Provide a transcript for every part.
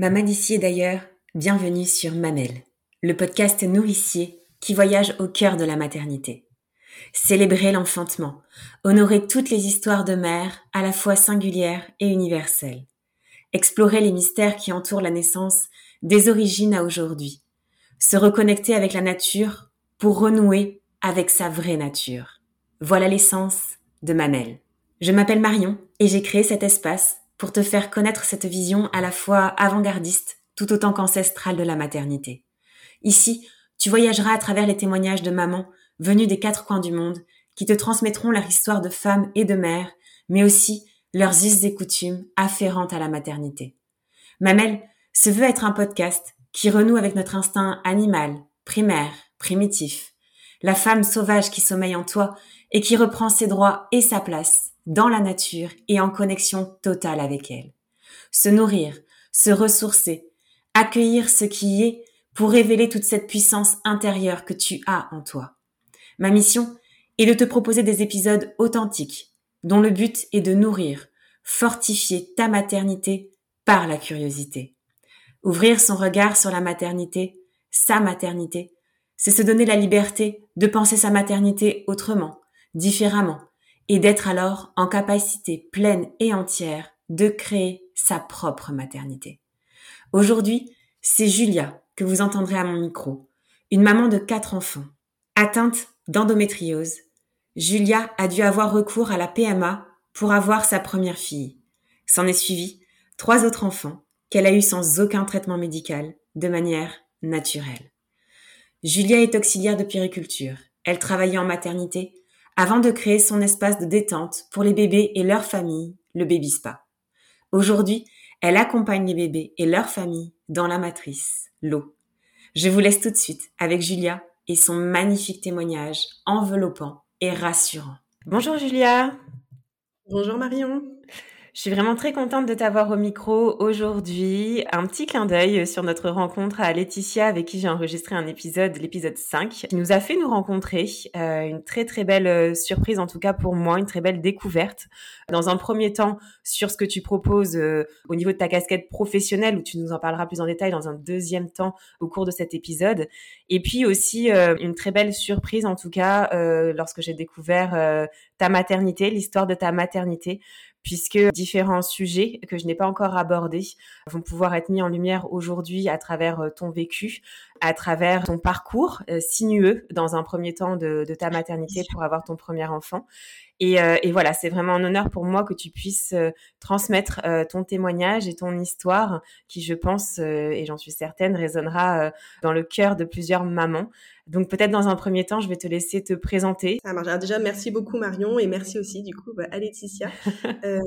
Maman d'ici d'ailleurs, bienvenue sur Mamel, le podcast nourricier qui voyage au cœur de la maternité. Célébrer l'enfantement, honorer toutes les histoires de mères à la fois singulières et universelles. Explorer les mystères qui entourent la naissance des origines à aujourd'hui. Se reconnecter avec la nature pour renouer avec sa vraie nature. Voilà l'essence de Mamel. Je m'appelle Marion et j'ai créé cet espace pour te faire connaître cette vision à la fois avant-gardiste tout autant qu'ancestrale de la maternité. Ici, tu voyageras à travers les témoignages de mamans venues des quatre coins du monde qui te transmettront leur histoire de femmes et de mères, mais aussi leurs us et coutumes afférentes à la maternité. Mamel se veut être un podcast qui renoue avec notre instinct animal, primaire, primitif, la femme sauvage qui sommeille en toi et qui reprend ses droits et sa place dans la nature et en connexion totale avec elle. Se nourrir, se ressourcer, accueillir ce qui est pour révéler toute cette puissance intérieure que tu as en toi. Ma mission est de te proposer des épisodes authentiques dont le but est de nourrir, fortifier ta maternité par la curiosité. Ouvrir son regard sur la maternité, sa maternité, c'est se donner la liberté de penser sa maternité autrement, différemment, et d'être alors en capacité pleine et entière de créer sa propre maternité. Aujourd'hui, c'est Julia que vous entendrez à mon micro, une maman de quatre enfants, atteinte d'endométriose. Julia a dû avoir recours à la PMA pour avoir sa première fille. S'en est suivi trois autres enfants qu'elle a eus sans aucun traitement médical, de manière naturelle. Julia est auxiliaire de périculture. Elle travaillait en maternité avant de créer son espace de détente pour les bébés et leurs familles, le Baby Spa. Aujourd'hui, elle accompagne les bébés et leurs familles dans la matrice, l'eau. Je vous laisse tout de suite avec Julia et son magnifique témoignage enveloppant et rassurant. Bonjour Julia. Bonjour Marion. Je suis vraiment très contente de t'avoir au micro aujourd'hui. Un petit clin d'œil sur notre rencontre à Laetitia avec qui j'ai enregistré un épisode, l'épisode 5, qui nous a fait nous rencontrer. Euh, une très très belle euh, surprise en tout cas pour moi, une très belle découverte. Dans un premier temps sur ce que tu proposes euh, au niveau de ta casquette professionnelle où tu nous en parleras plus en détail dans un deuxième temps au cours de cet épisode. Et puis aussi une très belle surprise en tout cas lorsque j'ai découvert ta maternité, l'histoire de ta maternité puisque différents sujets que je n'ai pas encore abordés vont pouvoir être mis en lumière aujourd'hui à travers euh, ton vécu, à travers ton parcours euh, sinueux dans un premier temps de, ta maternité pour avoir ton premier enfant. Euh, et voilà, c'est vraiment un honneur pour moi que tu puisses transmettre ton témoignage et ton histoire qui, je pense, et j'en suis certaine, résonnera dans le cœur de plusieurs mamans. Donc peut-être dans un premier temps, je vais te laisser te présenter. Ça marche. déjà, merci beaucoup Marion et merci aussi du coup bah, à Laetitia. euh,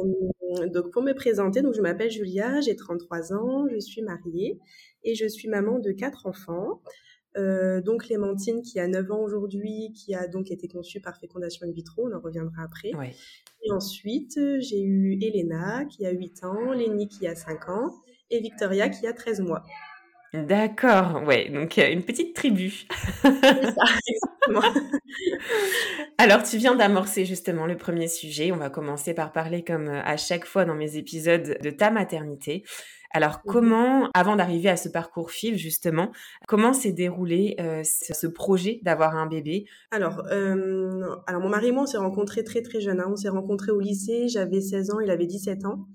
donc pour me présenter, donc je m'appelle Julia, j'ai 33 ans, je suis mariée et je suis maman de quatre enfants. Euh, donc Clémentine qui a 9 ans aujourd'hui, qui a donc été conçue par fécondation in vitro, on en reviendra après. Et ensuite, j'ai eu Elena qui a 8 ans, Lénie qui a 5 ans et Victoria qui a 13 mois. D'accord, ouais, donc une petite tribu. Alors, tu viens d'amorcer justement le premier sujet. On va commencer par parler, comme euh, à chaque fois dans mes épisodes, de ta maternité. Alors, comment, avant d'arriver à ce parcours fil, justement, comment s'est déroulé euh, ce, projet d'avoir un bébé? Alors, euh, alors mon mari et moi, on s'est rencontrés très très jeunes. Hein. On s'est rencontrés au lycée. J'avais 16 ans, il avait 17 ans.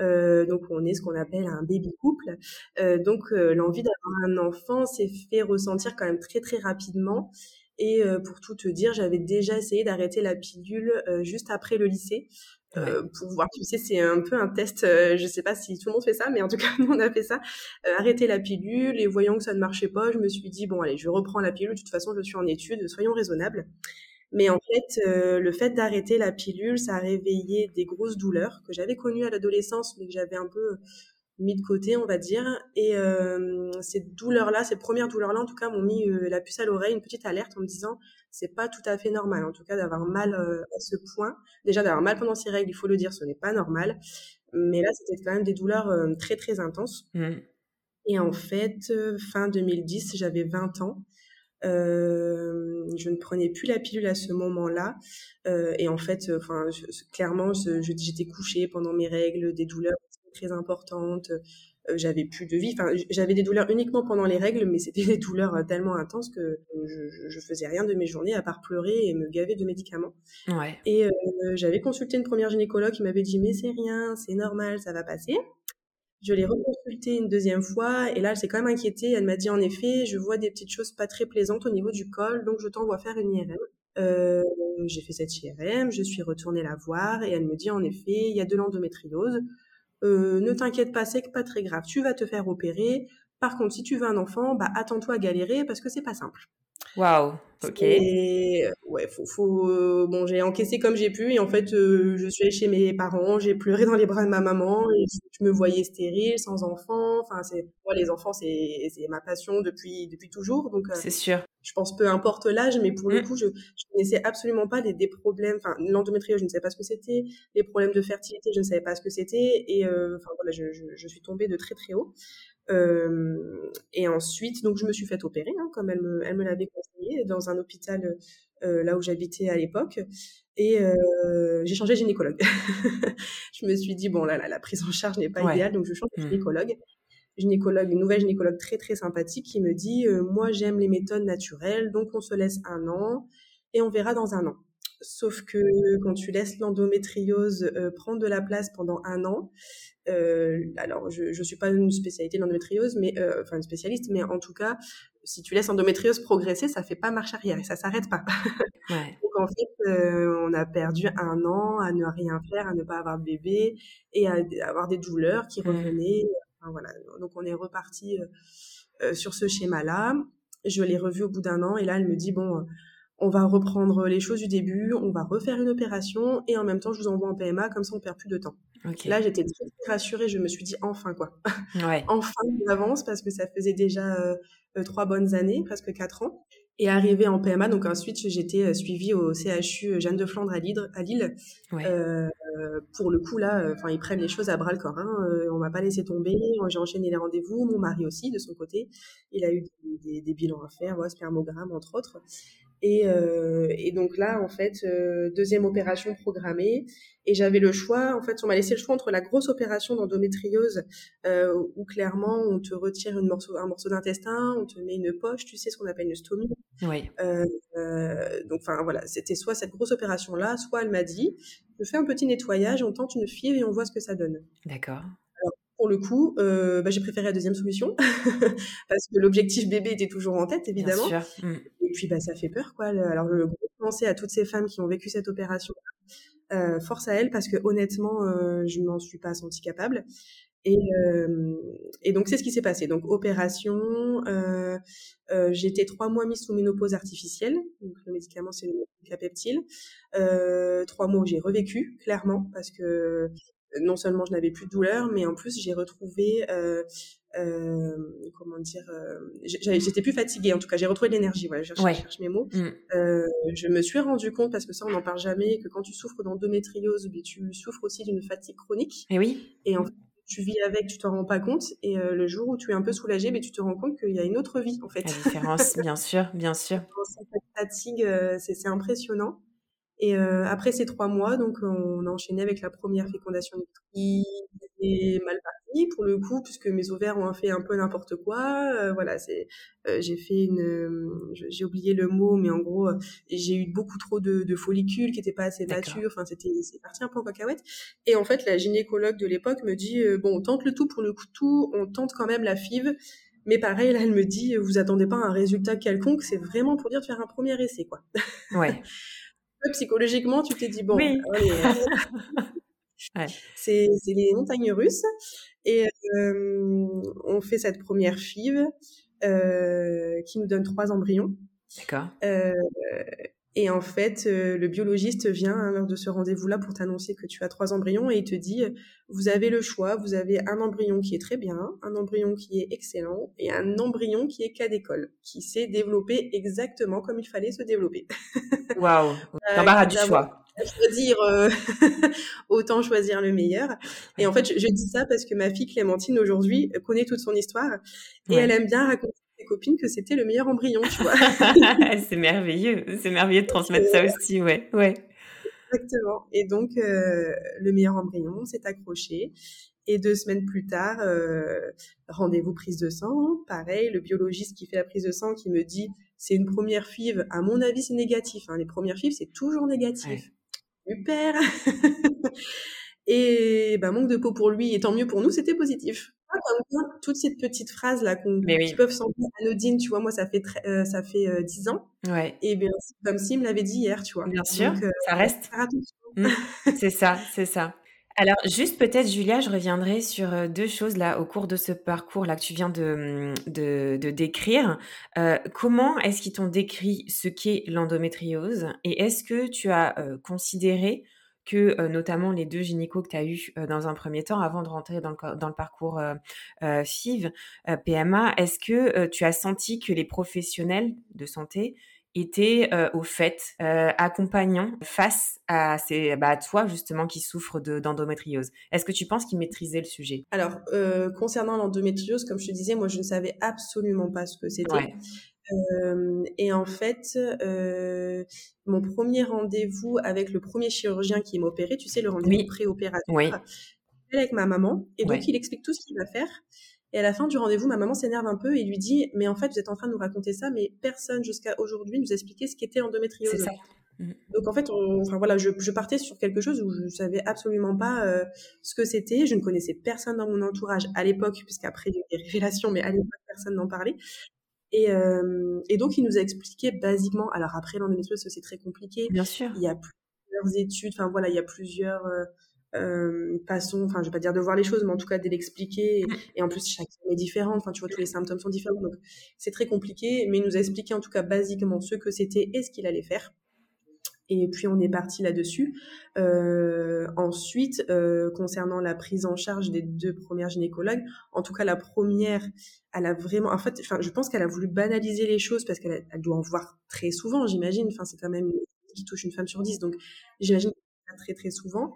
Euh, donc on est ce qu'on appelle un baby couple. Euh, donc euh, l'envie d'avoir un enfant s'est fait ressentir quand même très très rapidement. Et pour tout te dire, j'avais déjà essayé d'arrêter la pilule juste après le lycée. pour voir, tu sais, c'est un peu un test. je sais pas si tout le monde fait ça, mais en tout cas, nous on a fait ça. arrêter la pilule et voyant que ça ne marchait pas, je me suis dit bon allez, je reprends la pilule. De toute façon, je suis en études, soyons raisonnables. Mais en fait, euh, le fait d'arrêter la pilule, ça a réveillé des grosses douleurs que j'avais connues à l'adolescence, mais que j'avais un peu mis de côté, on va dire. Et euh, ces douleurs-là, ces premières douleurs-là, en tout cas, m'ont mis euh, la puce à l'oreille, une petite alerte en me disant c'est pas tout à fait normal, en tout cas, d'avoir mal à ce point. Déjà, d'avoir mal pendant ces règles, il faut le dire, ce n'est pas normal. Mais là, c'était quand même des douleurs très, très intenses. Mmh. Et en fait, fin 2010, j'avais 20 ans. Euh, je ne prenais plus la pilule à ce moment-là. Euh, et en fait, enfin, clairement, j'étais couchée pendant mes règles, des douleurs très importante. Euh, j'avais plus de vie. Enfin, j'avais des douleurs uniquement pendant les règles, mais c'était des douleurs tellement intenses que je, je, faisais rien de mes journées à part pleurer et me gaver de médicaments. Ouais. Et j'avais consulté une première gynécologue qui m'avait dit mais c'est rien, c'est normal, ça va passer. Je l'ai reconsultée une deuxième fois et là elle s'est quand même inquiétée. Elle m'a dit en effet je vois des petites choses pas très plaisantes au niveau du col, donc je t'envoie faire une IRM. Euh, j'ai fait cette IRM, je suis retournée la voir et elle me dit en effet il y a de l'endométriose. Euh, ne t'inquiète pas, c'est pas très grave, tu vas te faire opérer. Par contre, si tu veux un enfant, bah attends-toi à galérer parce que c'est pas simple. Waouh, ok. Et ouais, faut, faut euh, bon, j'ai encaissé comme j'ai pu et en fait, euh, je suis allée chez mes parents, j'ai pleuré dans les bras de ma maman et je me voyais stérile, sans enfant. Enfin, c'est moi les enfants, c'est c'est ma passion depuis depuis toujours, donc. c'est sûr. Je pense peu importe l'âge, mais pour le mmh. coup, je je connaissais absolument pas des, des problèmes. Enfin, l'endométriose, je ne savais pas ce que c'était. Les problèmes de fertilité, je ne savais pas ce que c'était. Et enfin voilà, je, je, je suis tombée de très très haut. Euh, et ensuite, donc je me suis fait opérer, hein, comme elle me, elle me l'avait conseillé, dans un hôpital euh, là où j'habitais à l'époque. Et euh, j'ai changé de gynécologue. je me suis dit bon là, là la prise en charge n'est pas idéale, donc je change de mmh. gynécologue. Gynécologue, une nouvelle gynécologue très très sympathique qui me dit moi j'aime les méthodes naturelles, donc on se laisse un an et on verra dans un an. Sauf que quand tu laisses l'endométriose prendre de la place pendant un an, euh, alors, je ne suis pas une spécialité de l'endométriose, mais euh, enfin une spécialiste, mais en tout cas, si tu laisses l'endométriose progresser, ça fait pas marche arrière et ça s'arrête pas. Ouais. Donc en fait, euh, on a perdu un an à ne rien faire, à ne pas avoir de bébé et à, avoir des douleurs qui mmh. revenaient. Enfin, voilà. Donc on est reparti euh, sur ce schéma-là. Je l'ai revu au bout d'un an et là, elle me dit bon on va reprendre les choses du début, on va refaire une opération et en même temps, je vous envoie en PMA, comme ça on perd plus de temps. Là, j'étais très rassurée, je me suis dit enfin quoi. Ouais. enfin, on avance parce que ça faisait déjà euh, euh, trois bonnes années, presque quatre ans. Et arrivé en PMA, donc ensuite j'étais euh, suivie au CHU Jeanne de Flandre à Lille. À Lille. Euh, pour le coup là, enfin ils prennent les choses à bras le corps. Hein. on m'a pas laissé tomber. J'ai enchaîné les rendez-vous. Mon mari aussi, de son côté, il a eu des, des, bilans à faire, ouais, spermogramme entre autres. Et, euh, et, donc là, en fait, euh, deuxième opération programmée. Et j'avais le choix, en fait, on m'a laissé le choix entre la grosse opération d'endométriose, euh, où clairement on te retire une morceau, un morceau d'intestin, on te met une poche, tu sais ce qu'on appelle une stomie. Oui. Donc, enfin voilà, c'était soit cette grosse opération-là, soit elle m'a dit, je fais un petit nettoyage, on tente une fièvre et on voit ce que ça donne. D'accord pour le coup, euh, bah, j'ai préféré la deuxième solution parce que l'objectif bébé était toujours en tête, évidemment. Bien sûr. Et puis, bah, ça fait peur, quoi. Alors, le gros à toutes ces femmes qui ont vécu cette opération, euh, force à elles parce que honnêtement, euh, je m'en suis pas sentie capable. Et, donc c'est ce qui s'est passé. Donc opération, euh, euh, été trois mois mise sous ménopause artificielle. Donc le médicament c'est le capeptile. Trois mois où j'ai revécu clairement parce que non seulement je n'avais plus de douleur, mais en plus j'ai retrouvé, comment dire, euh, j'étais plus fatiguée. En tout cas, j'ai retrouvé de l'énergie. Voilà, je cherche, mes mots. Mm. Euh, je me suis rendu compte parce que ça, on n'en parle jamais, que quand tu souffres d'endométriose, ben, tu souffres aussi d'une fatigue chronique. Et oui. Et en fait, tu vis avec, tu t'en rends pas compte, et euh, le jour où tu es un peu soulagé, ben, tu te rends compte qu'il y a une autre vie en fait. La différence, bien sûr, bien sûr. Cette fatigue, euh, c'est impressionnant. Et euh, après ces trois mois, donc on a enchaîné avec la première fécondation qui était mal pour le coup, puisque mes ovaires ont fait un peu n'importe quoi. Euh, voilà, c'est euh, j'ai fait une, j'ai oublié le mot, mais en gros j'ai eu beaucoup trop de, de follicules qui étaient pas assez matures. Enfin c'était c'est parti un peu en cacahuète. Et en fait la gynécologue de l'époque me dit bon on tente le tout pour le coup tout, on tente quand même la FIV. Mais pareil, là, elle me dit, vous attendez pas un résultat quelconque, c'est vraiment pour dire de faire un premier essai, quoi. Ouais. psychologiquement, tu t'es dit, bon, oui. c'est les montagnes russes. Et euh, on fait cette première FIV euh, qui nous donne trois embryons. D'accord. Euh, et en fait, le biologiste vient à l'heure de ce rendez-vous-là pour t'annoncer que tu as trois embryons et il te dit, vous avez le choix, vous avez un embryon qui est très bien, un embryon qui est excellent et un embryon qui est cas d'école, qui s'est développé exactement comme il fallait se développer. Waouh, euh, du choix. Choisir, euh, autant choisir le meilleur. Et en fait, je, dis ça parce que ma fille Clémentine aujourd'hui connaît toute son histoire et elle aime bien raconter copines que c'était le meilleur embryon, tu vois. c'est merveilleux, c'est merveilleux de transmettre ça aussi, ouais, ouais. Exactement. Et donc, euh, le meilleur embryon s'est accroché. Et deux semaines plus tard, euh, rendez-vous prise de sang. Pareil, le biologiste qui fait la prise de sang qui me dit c'est une première FIV. À mon avis, c'est négatif. Hein. Les premières FIV, c'est toujours négatif. Super. et ben, manque de peau pour lui et tant mieux pour nous, c'était positif. Comme toutes ces petites phrases là qui peuvent sembler anodines, tu vois, moi ça fait euh, ça fait euh, dix ans. Ouais. Et bien comme s'il me l'avait dit hier, tu vois. Bien sûr, ça reste. Mmh. c'est ça, c'est ça. Alors, juste peut-être, Julia, je reviendrai sur euh, deux choses là au cours de ce parcours là que tu viens de, mmh, de, décrire. Euh, comment est-ce qu'ils t'ont décrit ce qu'est l'endométriose et est-ce que tu as euh, considéré que notamment les deux gynécos que tu as eus dans un premier temps avant de rentrer dans le, dans le parcours FIV, PMA, est-ce que tu as senti que les professionnels de santé était euh, au fait euh, accompagnant face à, ces, bah, à toi justement qui souffre d'endométriose. Est-ce que tu penses qu'il maîtrisait le sujet? Alors euh, concernant l'endométriose, comme je te disais, moi je ne savais absolument pas ce que c'était. Euh, et en fait, euh, mon premier rendez-vous avec le premier chirurgien qui m'a opéré, tu sais, le rendez-vous préopératoire, oui. avec ma maman, et donc il explique tout ce qu'il va faire. Et à la fin du rendez-vous, ma maman s'énerve un peu et lui dit Mais en fait, vous êtes en train de nous raconter ça, mais personne jusqu'à aujourd'hui nous a expliqué ce qu'était endométriose. C'est ça. Mm. Donc en fait, enfin voilà, je, je, partais sur quelque chose où je savais absolument pas euh, ce que c'était. Je ne connaissais personne dans mon entourage à l'époque, puisqu'après il y a eu des révélations, mais à l'époque personne n'en parlait. Et, euh, et, donc il nous a expliqué basiquement. Alors après l'endométriose, c'est très compliqué. Bien sûr. Il y a plusieurs études. Enfin voilà, il y a plusieurs euh, euh, façon, enfin je vais pas dire de voir les choses, mais en tout cas de l'expliquer. Et, en plus chaque est différente, enfin tu vois tous les symptômes sont différents, donc c'est très compliqué. Mais il nous a expliqué en tout cas basiquement ce que c'était et ce qu'il allait faire. Et puis on est parti là-dessus. Euh, ensuite, euh, concernant la prise en charge des deux premières gynécologues, en tout cas la première, elle a vraiment, en fait, enfin je pense qu'elle a voulu banaliser les choses parce qu'elle doit en voir très souvent, j'imagine. Enfin c'est quand même qui touche une femme sur dix, donc j'imagine très très souvent.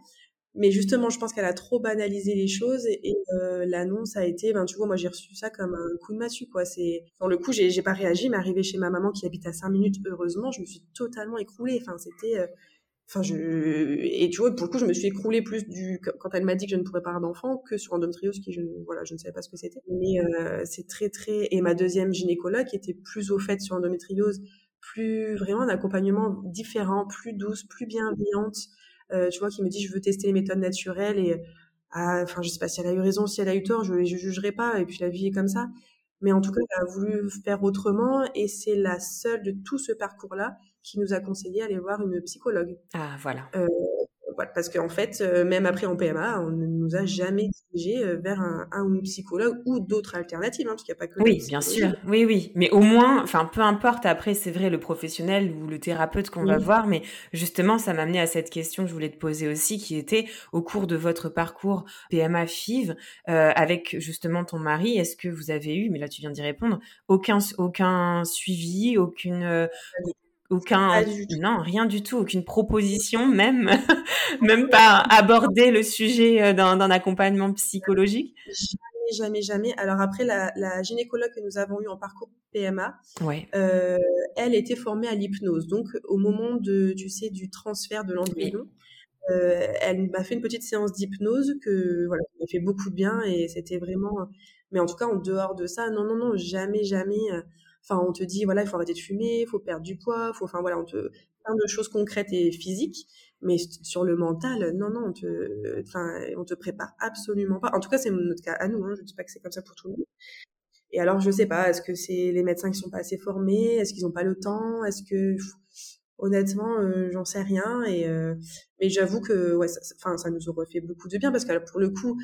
Mais justement, je pense qu'elle a trop banalisé les choses et, euh, l'annonce a été, ben tu vois, moi j'ai reçu ça comme un coup de massue quoi. C'est dans le coup, j'ai j'ai pas réagi, mais arrivé chez ma maman qui habite à 5 minutes, heureusement, je me suis totalement écroulée. Enfin, c'était, euh, enfin je et tu vois, pour le coup, je me suis écroulée plus du quand elle m'a dit que je ne pourrais pas avoir d'enfant que sur endométriose qui je voilà, je ne savais pas ce que c'était. Mais euh, c'est très très et ma deuxième gynécologue qui était plus au fait sur endométriose, plus vraiment un accompagnement différent, plus douce, plus bienveillante. Euh, tu vois, qui me dit je veux tester les méthodes naturelles et ah, enfin je sais pas si elle a eu raison, si elle a eu tort, je ne jugerai pas et puis la vie est comme ça. Mais en tout cas, elle a voulu faire autrement et c'est la seule de tout ce parcours-là qui nous a conseillé d'aller voir une psychologue. Ah voilà. Euh, parce qu'en fait, euh, même après en PMA, on ne nous a jamais dirigé euh, vers un, un, ou une psychologue ou d'autres alternatives, hein, parce qu'il n'y a pas que. Oui, bien sûr. Oui, oui. Mais au moins, enfin, peu importe. Après, c'est vrai, le professionnel ou le thérapeute qu'on va voir, mais justement, ça m'a amené à cette question que je voulais te poser aussi, qui était au cours de votre parcours PMA FIV euh, avec justement ton mari. Est-ce que vous avez eu, mais là tu viens d'y répondre, aucun aucun suivi, aucune aucun, non, rien du tout, aucune proposition, même, même pas aborder le sujet euh, d'un, accompagnement psychologique. Jamais, jamais, jamais. Alors après, la, la gynécologue que nous avons eue en parcours PMA, ouais. euh, elle était formée à l'hypnose. Donc, au moment de, tu sais, du transfert de l'embryon, euh, elle m'a fait une petite séance d'hypnose que, voilà, m'a fait beaucoup de bien et c'était vraiment, mais en tout cas, en dehors de ça, non, non, non, jamais, jamais, euh, Enfin, on te dit, voilà, il faut arrêter de fumer, il faut perdre du poids, faut, enfin, voilà, on te, plein de choses concrètes et physiques. Mais sur le mental, non, non, on te, enfin, on te prépare absolument pas. En tout cas, c'est notre cas à nous, hein. Je dis pas que c'est comme ça pour tout le monde. Et alors, je sais pas, est-ce que c'est les médecins qui sont pas assez formés? Est-ce qu'ils ont pas le temps? Est-ce que, honnêtement, euh, j'en sais rien. Et, euh, mais j'avoue que, ouais, ça, enfin, ça nous aurait fait beaucoup de bien parce que pour le coup,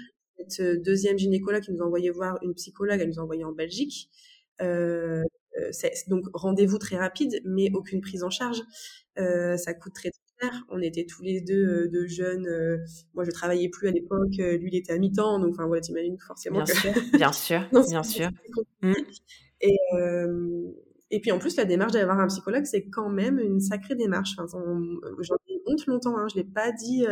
cette deuxième gynécologue qui nous a envoyé voir une psychologue, elle nous a en Belgique. Euh, euh, donc rendez-vous très rapide, mais aucune prise en charge. Euh, ça coûte très, cher. On était tous les deux euh, de jeunes. moi, je travaillais plus à l'époque. lui, il était à mi-temps. Donc, enfin, voilà, t'imagines forcément. Bien sûr, bien sûr, bien sûr. Mmh. Et, et puis en plus, la démarche d'aller voir un psychologue, c'est quand même une sacrée démarche. Enfin, j'en ai honte longtemps. Hein. Je l'ai pas dit,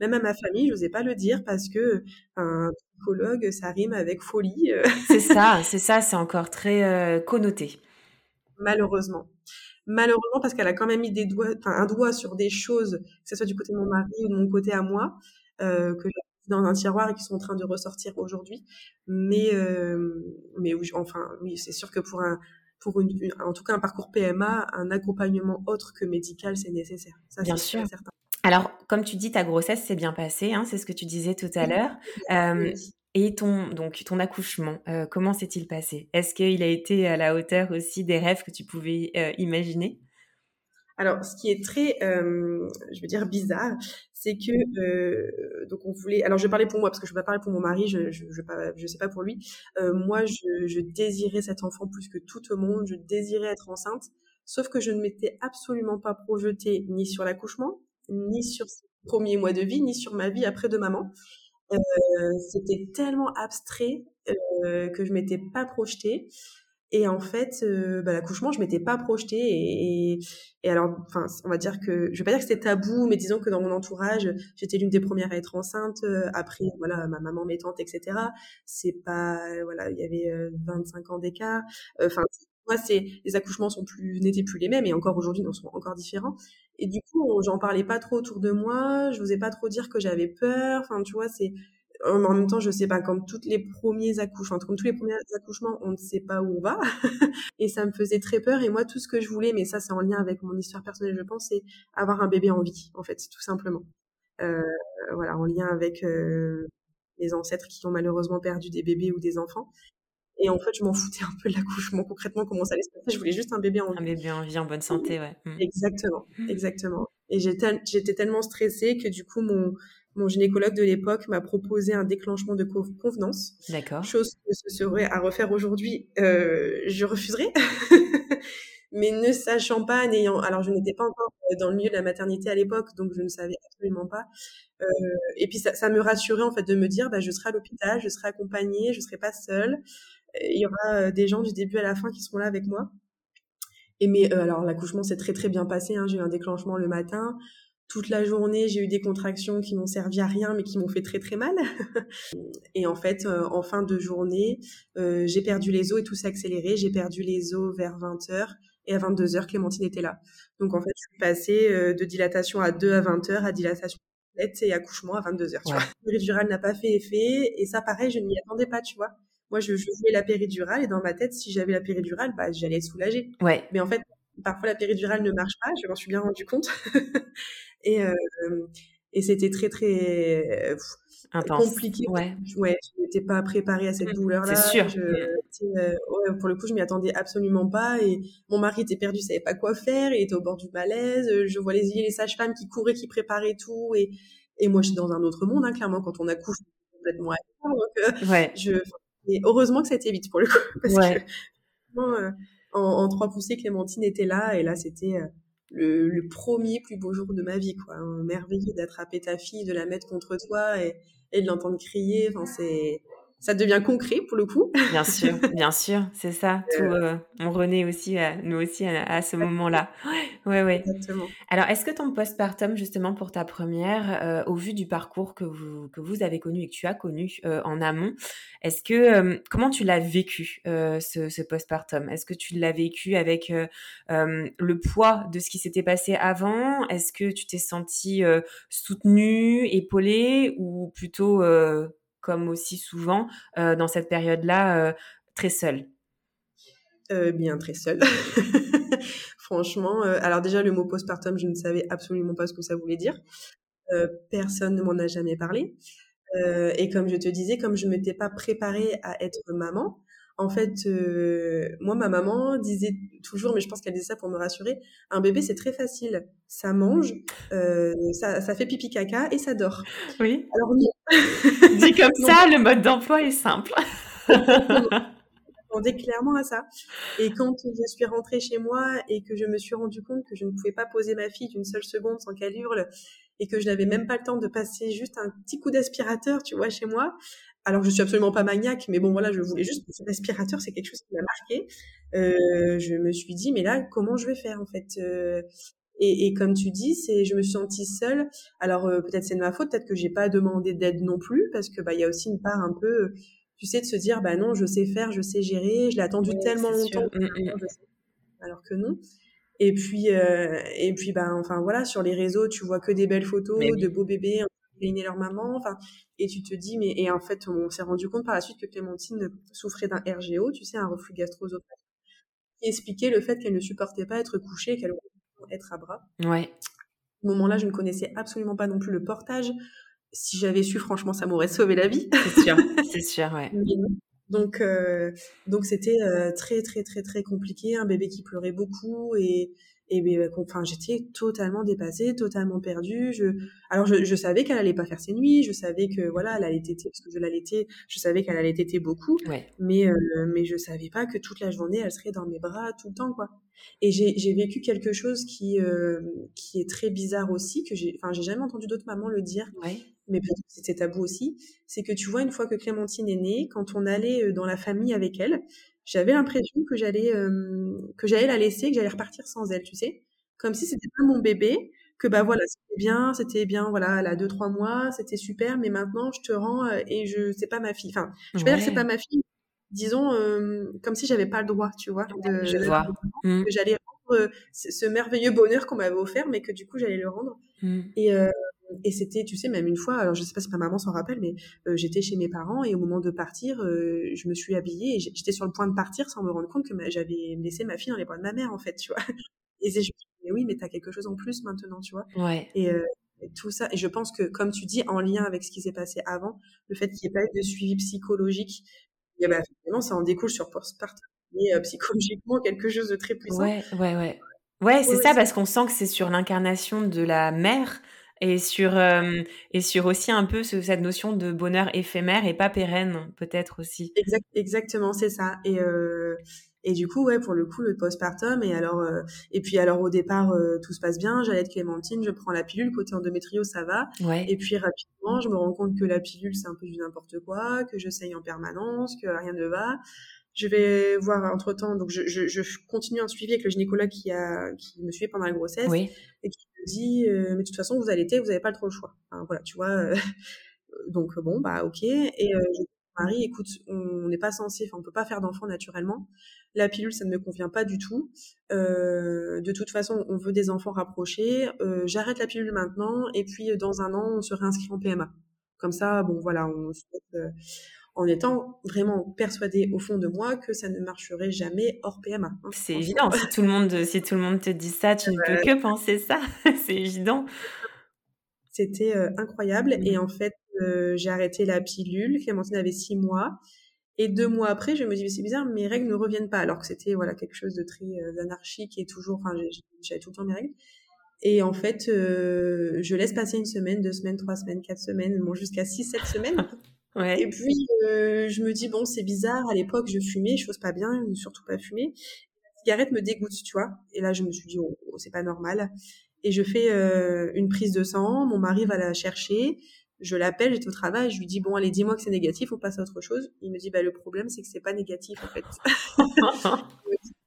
même à ma famille, je n'osais pas le dire parce que un psychologue, ça rime avec folie. c'est ça, c'est ça, c'est encore très connoté malheureusement. Malheureusement, parce qu'elle a quand même mis des doigts, un doigt sur des choses, que ce soit du côté de mon mari ou de mon côté à moi, euh, que dans un tiroir et qui sont en train de ressortir aujourd'hui. Mais, mais oui, enfin, oui, c'est sûr que pour un, pour une, en tout cas un parcours PMA, un accompagnement autre que médical, c'est nécessaire. Ça, bien sûr. Certain. Alors, comme tu dis, ta grossesse s'est bien passée, hein, c'est ce que tu disais tout à l'heure. Euh, et ton, donc, ton accouchement, euh, comment s'est-il passé? Est-ce qu'il a été à la hauteur aussi des rêves que tu pouvais euh, imaginer? Alors, ce qui est très, je veux dire, bizarre, c'est que donc on voulait. Alors, je vais parler pour moi parce que je ne vais pas parler pour mon mari. Je je, je, sais pas pour lui. moi, je, je, désirais cet enfant plus que tout le monde. Je désirais être enceinte, sauf que je ne m'étais absolument pas projetée ni sur l'accouchement, ni sur ses premiers mois de vie, ni sur ma vie après de maman. Euh, c'était tellement abstrait euh, que je m'étais pas projetée. Et en fait, euh, bah, l'accouchement, je m'étais pas projetée. Et, et, alors, enfin, on va dire que, je vais pas dire que c'était tabou, mais disons que dans mon entourage, j'étais l'une des premières à être enceinte. après, voilà, ma maman, mes tantes, etc. C'est pas, voilà, il y avait 25 ans d'écart. Enfin, moi, c'est les accouchements sont plus n'étaient plus les mêmes et encore aujourd'hui, ils sont encore différents. Et du coup, j'en parlais pas trop autour de moi. Je n'osais pas trop dire que j'avais peur. Enfin, tu vois, c'est en même temps, je sais pas, comme toutes les premiers accouchements, comme tous les premiers accouchements, on ne sait pas où on va. et ça me faisait très peur. Et moi, tout ce que je voulais, mais ça, c'est en lien avec mon histoire personnelle, je pense, c'est avoir un bébé en vie, en fait, tout simplement. Euh, voilà, en lien avec euh, les ancêtres qui ont malheureusement perdu des bébés ou des enfants. Et en fait, je m'en foutais un peu de l'accouchement, concrètement, comment ça allait se passer. Je voulais juste un bébé en vie. Un bébé en vie, en bonne santé, ouais. Mmh. Exactement, exactement. Et j'étais tellement stressée que du coup, mon, mon gynécologue de l'époque m'a proposé un déclenchement de convenance. D'accord. Chose que ce serait à refaire aujourd'hui, euh, je refuserais. Mais ne sachant pas, n'ayant, alors je n'étais pas encore dans le milieu de la maternité à l'époque, donc je ne savais absolument pas. Euh, et puis ça, ça, me rassurait en fait de me dire, bah, je serai à l'hôpital, je serai accompagnée, je serai pas seule il y aura euh, des gens du début à la fin qui seront là avec moi. Et mais euh, alors l'accouchement s'est très très bien passé. Hein. J'ai eu un déclenchement le matin. Toute la journée, j'ai eu des contractions qui m'ont servi à rien, mais qui m'ont fait très très mal. et en fait, euh, en fin de journée, j'ai perdu les os et tout s'est accéléré. J'ai perdu les os vers 20h et à 22h, Clémentine était là. Donc en fait, je suis passée de dilatation à 2 à 20h à dilatation et accouchement à 22h. Tu vois. Le péridurale n'a pas fait effet et ça, pareil, je n'y attendais pas, tu vois. Moi, je, je voulais la péridurale et dans ma tête, si j'avais la péridurale, bah, j'allais être soulagée. Ouais. Mais en fait, parfois la péridurale ne marche pas, je m'en suis bien rendu compte. et euh, et c'était très très Intense. compliqué. Ouais. Ouais, je n'étais pas préparée à cette mmh, douleur-là. C'est sûr. Je, euh, ouais, pour le coup, je m'y attendais absolument pas. Et mon mari était perdu, il savait pas quoi faire. Il était au bord du malaise. Je vois les, les sages-femmes qui couraient, qui préparaient tout. Et, et moi, je suis dans un autre monde, hein, clairement, quand on accouche complètement à donc, euh, ouais. je, et heureusement que ça a été vite pour le coup. Parce que euh, en, en, trois poussées, Clémentine était là. Et là, c'était euh, le, le, premier plus beau jour de ma vie. quoi. Merveilleux d'attraper ta fille, de la mettre contre toi et, et de l'entendre crier. Enfin, c'est ça devient concret pour le coup. Bien sûr, bien sûr, c'est ça. Tout, euh, on renaît aussi, à, nous aussi, à, ce moment-là. Ouais, ouais. Exactement. Alors, est-ce que ton postpartum, justement, pour ta première, euh, au vu du parcours que vous, que vous avez connu et que tu as connu euh, en amont, est-ce que, comment tu l'as vécu, ce, ce postpartum? Est-ce que tu l'as vécu avec le poids de ce qui s'était passé avant? Est-ce que tu t'es sentie soutenue, épaulée ou plutôt comme aussi souvent euh, dans cette période-là, euh, très seule? Euh, Bien très seule. Franchement, alors déjà le mot postpartum, je ne savais absolument pas ce que ça voulait dire. personne ne m'en a jamais parlé. et comme je te disais, comme je ne m'étais pas préparée à être maman, en fait, euh, moi, ma maman disait toujours, mais je pense qu'elle disait ça pour me rassurer, un bébé, c'est très facile. Ça mange, euh, ça, ça, fait pipi caca et ça dort. Oui. Alors non. Dit comme ça, le mode d'emploi est simple. J'attendais clairement à ça. Et quand je suis rentrée chez moi et que je me suis rendu compte que je ne pouvais pas poser ma fille d'une seule seconde sans qu'elle hurle et que je n'avais même pas le temps de passer juste un petit coup d'aspirateur, tu vois, chez moi, alors je suis absolument pas maniaque, mais bon voilà, je voulais juste ce respirateur, c'est quelque chose qui m'a marqué. Euh, je me suis dit mais là comment je vais faire en fait? Euh, et, et, comme tu dis, c'est je me suis sentie seule. Alors euh, peut-être c'est de ma faute, peut-être que j'ai pas demandé d'aide non plus parce que bah il y a aussi une part un peu tu sais de se dire bah non, je sais faire, je sais gérer, je l'ai attendu tellement longtemps mmh, mmh. alors que non. Et puis euh, et puis bah enfin voilà, sur les réseaux, tu vois que des belles photos de beaux bébés gagné leur maman. Enfin, et tu te dis, mais et en fait, on s'est rendu compte par la suite que Clémentine souffrait d'un RGO, tu sais, un reflux gastro-œsophagien, qui expliquait le fait qu'elle ne supportait pas être couchée, qu'elle être à bras. Ouais. Au moment-là, je ne connaissais absolument pas non plus le portage. Si j'avais su, franchement, ça m'aurait sauvé la vie. C'est sûr, c'est sûr, ouais. Donc, euh, donc c'était euh, très, très, très, très compliqué. Un bébé qui pleurait beaucoup et, et ben, enfin, j'étais totalement dépassée, totalement perdue. Je, alors, je, je savais qu'elle allait pas faire ses nuits. Je savais que voilà, elle allait téter parce que je l'allaitais. Je savais qu'elle allait téter beaucoup. Ouais. Mais, euh, mais je savais pas que toute la journée, elle serait dans mes bras tout le temps, quoi. Et j'ai, j'ai vécu quelque chose qui, euh, qui est très bizarre aussi, que j'ai, enfin, j'ai jamais entendu d'autres mamans le dire. Ouais. Mais c'était tabou aussi. C'est que tu vois, une fois que Clémentine est née, quand on allait dans la famille avec elle, j'avais l'impression que j'allais euh, que j'allais la laisser, que j'allais repartir sans elle, tu sais, comme si c'était pas mon bébé, que bah voilà, c'était bien, c'était bien, voilà, elle a deux trois mois, c'était super, mais maintenant je te rends euh, et je c'est pas ma fille. Enfin, je vais pas dire que c'est pas ma fille. Disons euh, comme si j'avais pas le droit, tu vois, de, je vois. que j'allais rendre ce merveilleux bonheur qu'on m'avait offert, mais que du coup j'allais le rendre. Mmh. Et et c'était, tu sais, même une fois, alors je sais pas si ma maman s'en rappelle, mais euh, j'étais chez mes parents et au moment de partir, euh, je me suis habillée et j'étais sur le point de partir sans me rendre compte que j'avais laissé ma fille dans les bras de ma mère, en fait, tu vois. Et je me suis dit, mais oui, mais t'as quelque chose en plus maintenant, tu vois. Ouais. Et, euh, et, tout ça, et je pense que, comme tu dis, en lien avec ce qui s'est passé avant, le fait qu'il n'y ait pas eu de suivi psychologique, et ben, finalement, ça en découle sur postpartum, et psychologiquement quelque chose de très puissant. Ouais, ouais, ouais. Ouais, c'est ouais, ça, parce qu'on sent que c'est sur l'incarnation de la mère et sur euh, et sur aussi un peu ce, cette notion de bonheur éphémère et pas pérenne peut-être aussi. Exact, exactement, c'est ça. Et euh, et du coup, ouais, pour le coup, le postpartum et alors euh, et puis alors au départ tout se passe bien, j'allais être Clémentine, je prends la pilule côté endométrio, ça va. Ouais. Et puis rapidement, je me rends compte que la pilule c'est un peu du n'importe quoi, que je saigne en permanence, que rien ne va. Je vais voir entre temps, donc je, je, je, continue un suivi avec le gynécologue qui a qui me suivait pendant la grossesse oui. et qui me dit euh, mais de toute façon vous allaitez, vous n'avez pas trop le choix. Voilà, tu vois. Euh, donc bon bah ok. Et euh, je Marie, écoute, on n'est pas censé, enfin on peut pas faire d'enfant naturellement. La pilule ça ne me convient pas du tout. Euh, de toute façon on veut des enfants rapprochés. J'arrête la pilule maintenant et puis dans un an on se réinscrit en PMA. Comme ça bon voilà on en étant vraiment persuadée au fond de moi que ça ne marcherait jamais hors PMA. Hein, c'est évident. Si tout le monde, si tout le monde te dit ça, tu ne peux que penser ça. c'est évident. C'était euh, incroyable. Mmh. Et en fait, euh, j'ai arrêté la pilule. Clémentine avait six mois. Et deux mois après, je me dis, c'est bizarre, mes règles ne reviennent pas. Alors que c'était voilà quelque chose de très euh, anarchique et toujours, enfin, j'avais tout le temps mes règles. Et en fait, euh, je laisse passer une semaine, deux semaines, trois semaines, quatre semaines, bon, jusqu'à six, sept semaines. Ouais. Et puis, euh, je me dis, bon, c'est bizarre, à l'époque, je fumais, je chose pas bien, surtout pas fumer. La cigarette me dégoûte, tu vois. Et là, je me suis dit, oh, oh c'est pas normal. Et je fais euh, une prise de sang, mon mari va la chercher, je l'appelle, j'étais au travail, je lui dis, bon, allez, dis-moi que c'est négatif, on passe à autre chose. Il me dit, bah, le problème, c'est que c'est pas négatif, en fait.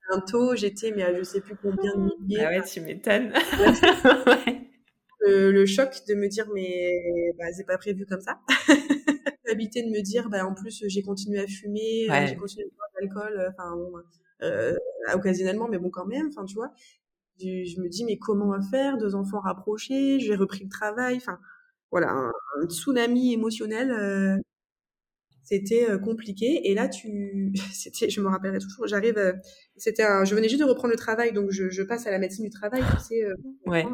un taux, j'étais, mais à je sais plus combien de milliers. Ah ouais, tu m'étonnes. ouais. le, le, choc de me dire, mais bah, c'est pas prévu comme ça culpabilité de me dire bah en plus j'ai continué à fumer ouais. j'ai continué à boire de l'alcool enfin bon euh, occasionnellement mais bon quand même enfin tu vois je, me dis mais comment on va faire? Deux enfants rapprochés j'ai repris le travail enfin voilà un, un tsunami émotionnel euh, c'était euh, compliqué et là tu c'était je me rappellerai toujours j'arrive euh, c'était un, je venais juste de reprendre le travail donc je, je passe à la médecine du travail tu sais euh, ouais.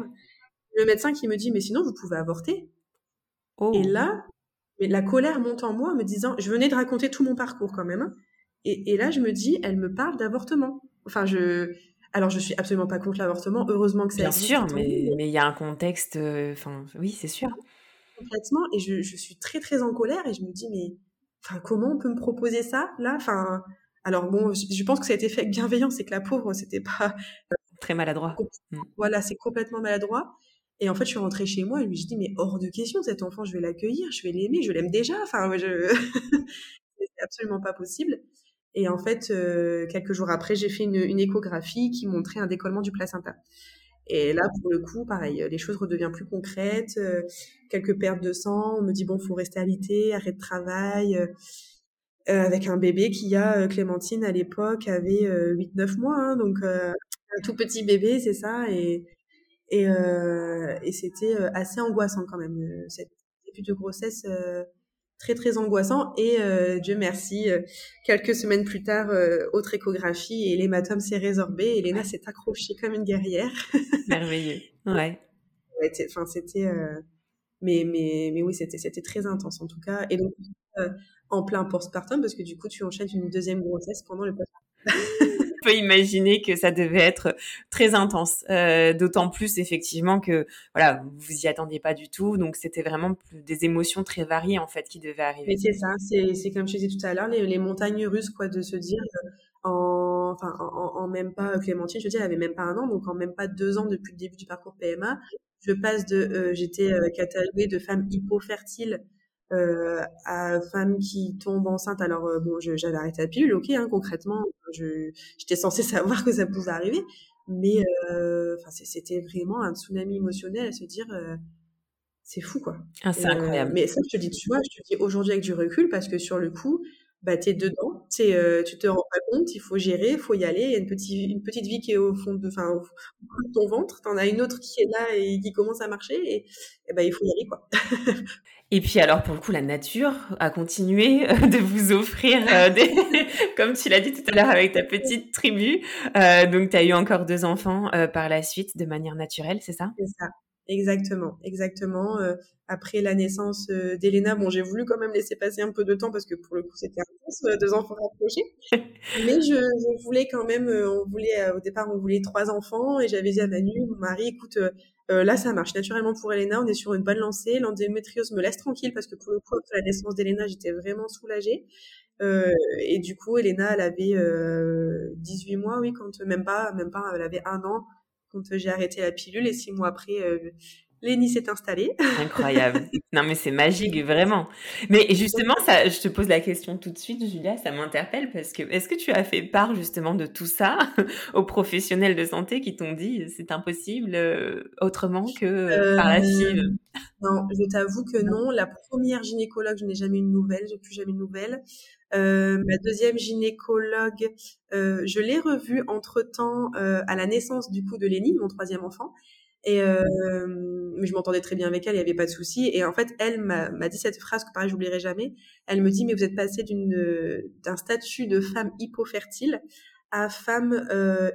le médecin qui me dit mais sinon vous pouvez avorter oh. et là mais la colère monte en moi, me disant, je venais de raconter tout mon parcours quand même. Hein. Et, et là, je me dis, elle me parle d'avortement. Enfin, je, alors je suis absolument pas contre l'avortement. Heureusement que ça Bien sûr, mais mais il y a un contexte. Enfin, euh, oui, c'est sûr. Complètement. Et je, je, suis très très en colère et je me dis, mais, enfin, comment on peut me proposer ça là? Enfin, alors bon, je, je pense que ça a été fait avec bienveillance, c'est que la pauvre, c'était pas très maladroit. Voilà, c'est complètement maladroit. Et en fait, je suis rentrée chez moi et je me suis dit, mais hors de question, cet enfant, je vais l'accueillir, je vais l'aimer, je l'aime déjà. Enfin, je... c'est absolument pas possible. Et en fait, euh, quelques jours après, j'ai fait une, échographie qui montrait un décollement du placenta. Et là, pour le coup, pareil, les choses redeviennent plus concrètes, euh, quelques pertes de sang, on me dit, bon, faut rester alité, arrêt de travail, euh, avec un bébé qui a, Clémentine, à l'époque, avait 8-9 mois, hein, donc un tout petit bébé, c'est ça, et et, euh, et c'était assez angoissant quand même cette début de grossesse très très angoissant. Et Dieu merci quelques semaines plus tard autre échographie et l'hématome s'est résorbé. Et Léna s'est accrochée comme une guerrière. Merveilleux. Ouais. Enfin c'était mais mais mais oui c'était c'était très intense en tout cas. Et donc en plein postpartum parce que du coup tu enchaînes une deuxième grossesse pendant le postpartum peut imaginer que ça devait être très intense. Euh, d'autant plus effectivement que voilà, vous y attendiez pas du tout, donc c'était vraiment des émotions très variées en fait qui devaient arriver. C'est ça, c'est comme je disais tout à l'heure, les, montagnes russes quoi, de se dire euh, en, enfin en, même pas Clémentine, je veux dire, elle avait même pas un an, donc en même pas deux ans depuis le début du parcours PMA, je passe de euh, j'étais cataloguée de femme hypofertile euh, à femme qui tombe enceinte. Alors euh, bon, j'avais arrêté la pilule, ok, hein, concrètement, j'étais censée savoir que ça pouvait arriver, mais euh, c'était vraiment un tsunami émotionnel à se dire c'est fou quoi. Ah, c'est incroyable. mais ça, je te dis, tu vois, je te dis aujourd'hui avec du recul parce que sur le coup, bah, t'es dedans, t'es, euh, tu te rends pas compte, il faut gérer, il faut y aller. Il y a une petite, une petite vie qui est au fond de, enfin, au fond de ton ventre. T'en as une autre qui est là et qui commence à marcher et, et ben, il faut y aller, quoi. et puis, alors, pour le coup, la nature a continué euh, de vous offrir euh, des, comme tu l'as dit tout à l'heure avec ta petite tribu. Euh, donc, tu as eu encore deux enfants par la suite de manière naturelle, c'est ça? C'est ça. Exactement, exactement. Euh, après la naissance euh, d'Elena, bon, j'ai voulu quand même laisser passer un peu de temps parce que pour le coup, c'était intense, euh, deux enfants rapprochés. Mais je, je, voulais quand même, on voulait, au départ, on voulait trois enfants et j'avais dit à Manu, mon mari, écoute, là, ça marche naturellement pour Elena, on est sur une bonne lancée, l'endémétriose me laisse tranquille parce que pour le coup, après la naissance d'Elena, j'étais vraiment soulagée. et du coup, Elena, elle avait 18 mois, oui, quand même pas, même pas, elle avait un an quand j'ai arrêté la pilule et six mois après, euh, Lénie s'est installée. Incroyable. Non, mais c'est magique, vraiment. Mais justement, ça, je te pose la question tout de suite, Julia, ça m'interpelle parce que est-ce que tu as fait part justement de tout ça aux professionnels de santé qui t'ont dit c'est impossible euh, autrement que euh, par la FIV Non, je t'avoue que non. La première gynécologue, je n'ai jamais eu de nouvelles, j'ai plus jamais eu de nouvelles. Euh, ma deuxième gynécologue, euh, je l'ai revue entre-temps euh, à la naissance du coup de Lénie, mon troisième enfant. Et mais je m'entendais très bien avec elle, il n'y avait pas de souci. Et en fait, elle m'a dit cette phrase que pareil, j'oublierai jamais. Elle me dit, mais vous êtes passé d'un statut de femme hypofertile à femme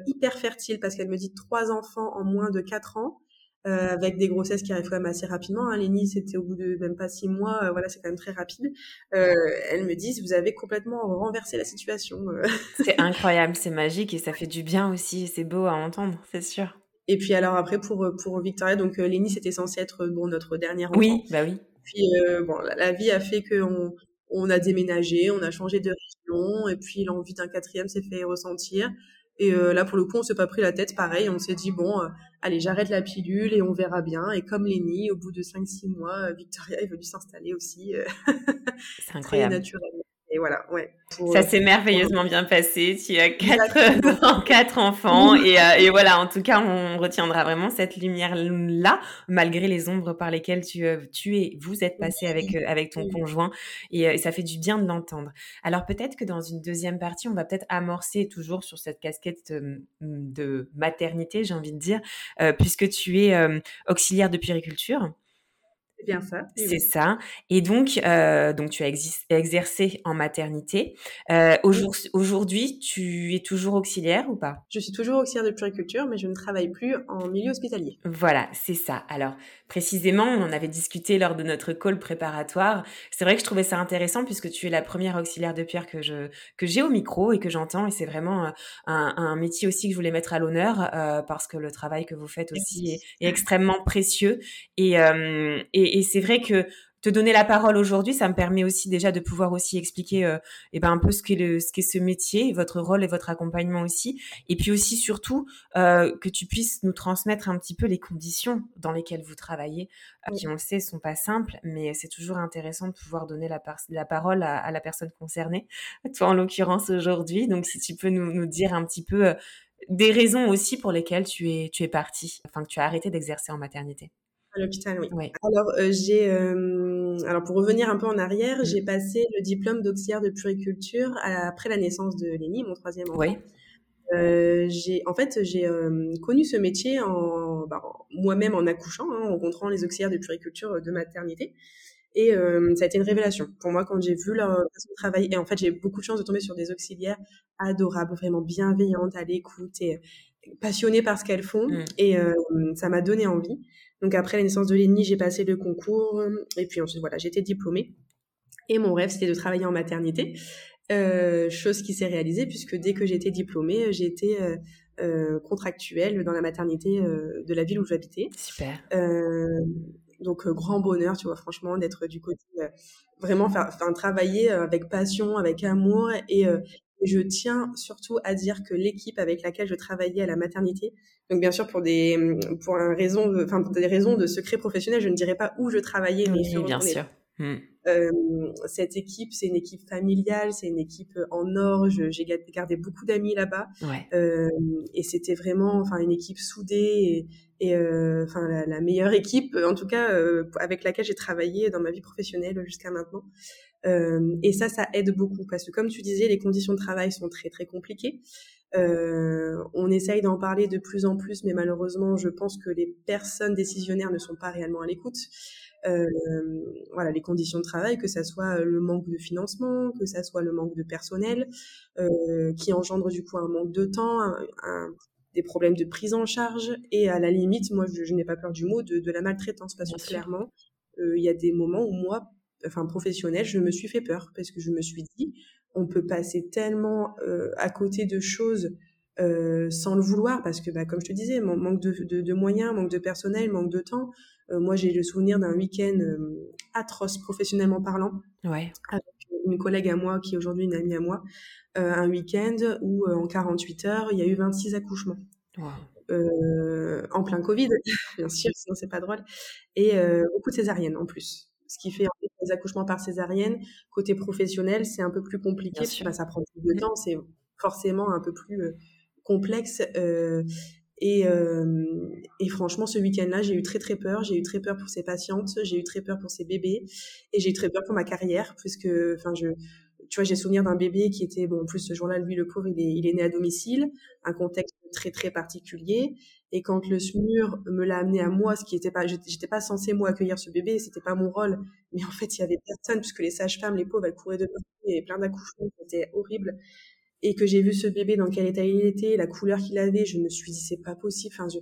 hyper fertile, parce qu'elle me dit trois enfants en moins de quatre ans. Euh, avec des grossesses qui arrivent quand même assez rapidement. Hein. Lénie, c'était au bout de même pas six mois, euh, voilà, c'est quand même très rapide. Euh, elles me disent, vous avez complètement renversé la situation. Euh. c'est incroyable, c'est magique et ça fait du bien aussi, c'est beau à entendre, c'est sûr. Et puis alors après pour pour Victoria, donc Lénie, c'était censé être bon notre dernière enfant. Oui, bah oui. Puis bon, la, vie a fait qu'on on a déménagé, on a changé de région, et puis l'envie d'un quatrième s'est fait ressentir. Et euh, là, pour le coup, on s'est pas pris la tête. Pareil, on s'est dit bon, euh, allez, j'arrête la pilule et on verra bien. Et comme Lénie, au bout de 5-6 mois, euh, Victoria est venue s'installer aussi. C'est incroyable. Très naturellement. Et voilà, ouais. ça s'est merveilleusement bien passé. Tu as quatre, quatre enfants. Et, euh, et, voilà, en tout cas, on retiendra vraiment cette lumière-là, malgré les ombres par lesquelles tu, euh, tu es, vous êtes passé avec, euh, avec ton conjoint. Et, et, ça fait du bien de l'entendre. Alors peut-être que dans une deuxième partie, on va peut-être amorcer toujours sur cette casquette de maternité, j'ai envie de dire, puisque tu es auxiliaire de puriculture. C'est bien ça. C'est ça. Et donc, euh, donc tu as exercé en maternité. Euh, Aujourd'hui, tu es toujours auxiliaire ou pas? Je suis toujours auxiliaire de puriculture, mais je ne travaille plus en milieu hospitalier. Voilà, c'est ça. Alors, précisément, on en avait discuté lors de notre call préparatoire. C'est vrai que je trouvais ça intéressant puisque tu es la première auxiliaire de pierre que je que j'ai au micro et que j'entends. Et c'est vraiment euh, un, un, métier aussi que je voulais mettre à l'honneur euh, parce que le travail que vous faites aussi est, est extrêmement précieux et, euh, et et, c'est vrai que te donner la parole aujourd'hui, ça me permet aussi déjà de pouvoir aussi expliquer euh, eh ben un peu ce qu'est le ce qu'est ce métier, votre rôle et votre accompagnement aussi, et puis aussi surtout euh, que tu puisses nous transmettre un petit peu les conditions dans lesquelles vous travaillez, euh, qui on le sait sont pas simples, mais c'est toujours intéressant de pouvoir donner la, la parole à, la personne concernée, toi en l'occurrence aujourd'hui. Donc si tu peux nous, nous dire un petit peu des raisons aussi pour lesquelles tu es tu es partie, enfin que tu as arrêté d'exercer en maternité. À l'hôpital, oui. Alors, euh, j'ai, euh, alors pour revenir un peu en arrière, mmh. j'ai passé le diplôme d'auxiliaire de puriculture après la naissance de Lénie, mon troisième enfant. Euh, j'ai, en fait, j'ai connu ce métier en, bah, moi-même en accouchant, hein, en rencontrant les auxiliaires de puriculture de maternité. Et euh, ça a été une révélation pour moi quand j'ai vu leur façon de travailler. Et en fait, j'ai beaucoup de chance de tomber sur des auxiliaires adorables, vraiment bienveillantes, à l'écoute et passionnées par ce qu'elles font. Mmh. Et euh, ça m'a donné envie. Donc après la naissance de Lénie, j'ai passé le concours. Et puis ensuite, voilà, j'étais diplômée. Et mon rêve, c'était de travailler en maternité. Euh, chose qui s'est réalisée puisque dès que j'étais diplômée, j'étais euh, euh, contractuelle dans la maternité euh, de la ville où j'habitais. Super. Euh, donc grand bonheur, tu vois, franchement, d'être du côté vraiment enfin travailler avec passion, avec amour et je tiens surtout à dire que l'équipe avec laquelle je travaillais à la maternité, donc bien sûr pour des pour un raison, enfin pour des raisons de secret professionnel, je ne dirais pas où je travaillais, mais oui, bien sûr. Hmm. Euh, cette équipe, c'est une équipe familiale, c'est une équipe en or. J'ai gardé beaucoup d'amis là-bas, euh, et c'était vraiment, enfin, une équipe soudée et, euh, enfin la, la, meilleure équipe, en tout cas, euh, avec laquelle j'ai travaillé dans ma vie professionnelle jusqu'à maintenant. Euh, et ça, ça aide beaucoup parce que, comme tu disais, les conditions de travail sont très très compliquées. Euh, on essaye d'en parler de plus en plus, mais malheureusement, je pense que les personnes décisionnaires ne sont pas réellement à l'écoute. Euh, voilà, les conditions de travail, que ça soit le manque de financement, que ça soit le manque de personnel, qui engendre du coup un manque de temps, un, des problèmes de prise en charge, et à la limite, moi, je, n'ai pas peur du mot, de, de la maltraitance, parce que clairement, euh, il y a des moments où moi, enfin professionnel, je me suis fait peur, parce que je me suis dit, on peut passer tellement euh, à côté de choses euh, sans le vouloir, parce que, bah, comme je te disais, manque de, de, de, moyens, manque de personnel, manque de temps. Euh, moi, j'ai le souvenir d'un week-end atroce professionnellement parlant, ouais. avec une collègue à moi qui est aujourd'hui une amie à moi, un week-end où en 48 heures, il y a eu 26 accouchements. en plein Covid, bien sûr, sinon c'est pas drôle, et beaucoup de césariennes en plus. Ce qui fait en fait, les accouchements par césarienne, côté professionnel, c'est un peu plus compliqué, que, ça prend plus de mmh. temps, c'est forcément un peu plus complexe. Euh, et, euh, et, franchement, ce week-end-là, j'ai eu très très peur. J'ai eu très peur pour ces patientes, j'ai eu très peur pour ces bébés, et j'ai eu très peur pour ma carrière, puisque, enfin, je, tu vois, j'ai souvenir d'un bébé qui était, bon, en plus ce jour-là, lui, le pauvre, il est, il est né à domicile, un contexte très très particulier. Et quand le SMUR me l'a amené à moi, ce qui était pas, j'étais pas censée moi accueillir ce bébé, c'était pas mon rôle. Mais en fait, il y avait personne, puisque les sages-femmes, les pauvres, elles couraient de partout, il y avait plein d'accouchements, c'était horrible et que j'ai vu ce bébé dans quel état il était, la couleur qu'il avait, je me suis dit c'est pas possible. Enfin, je,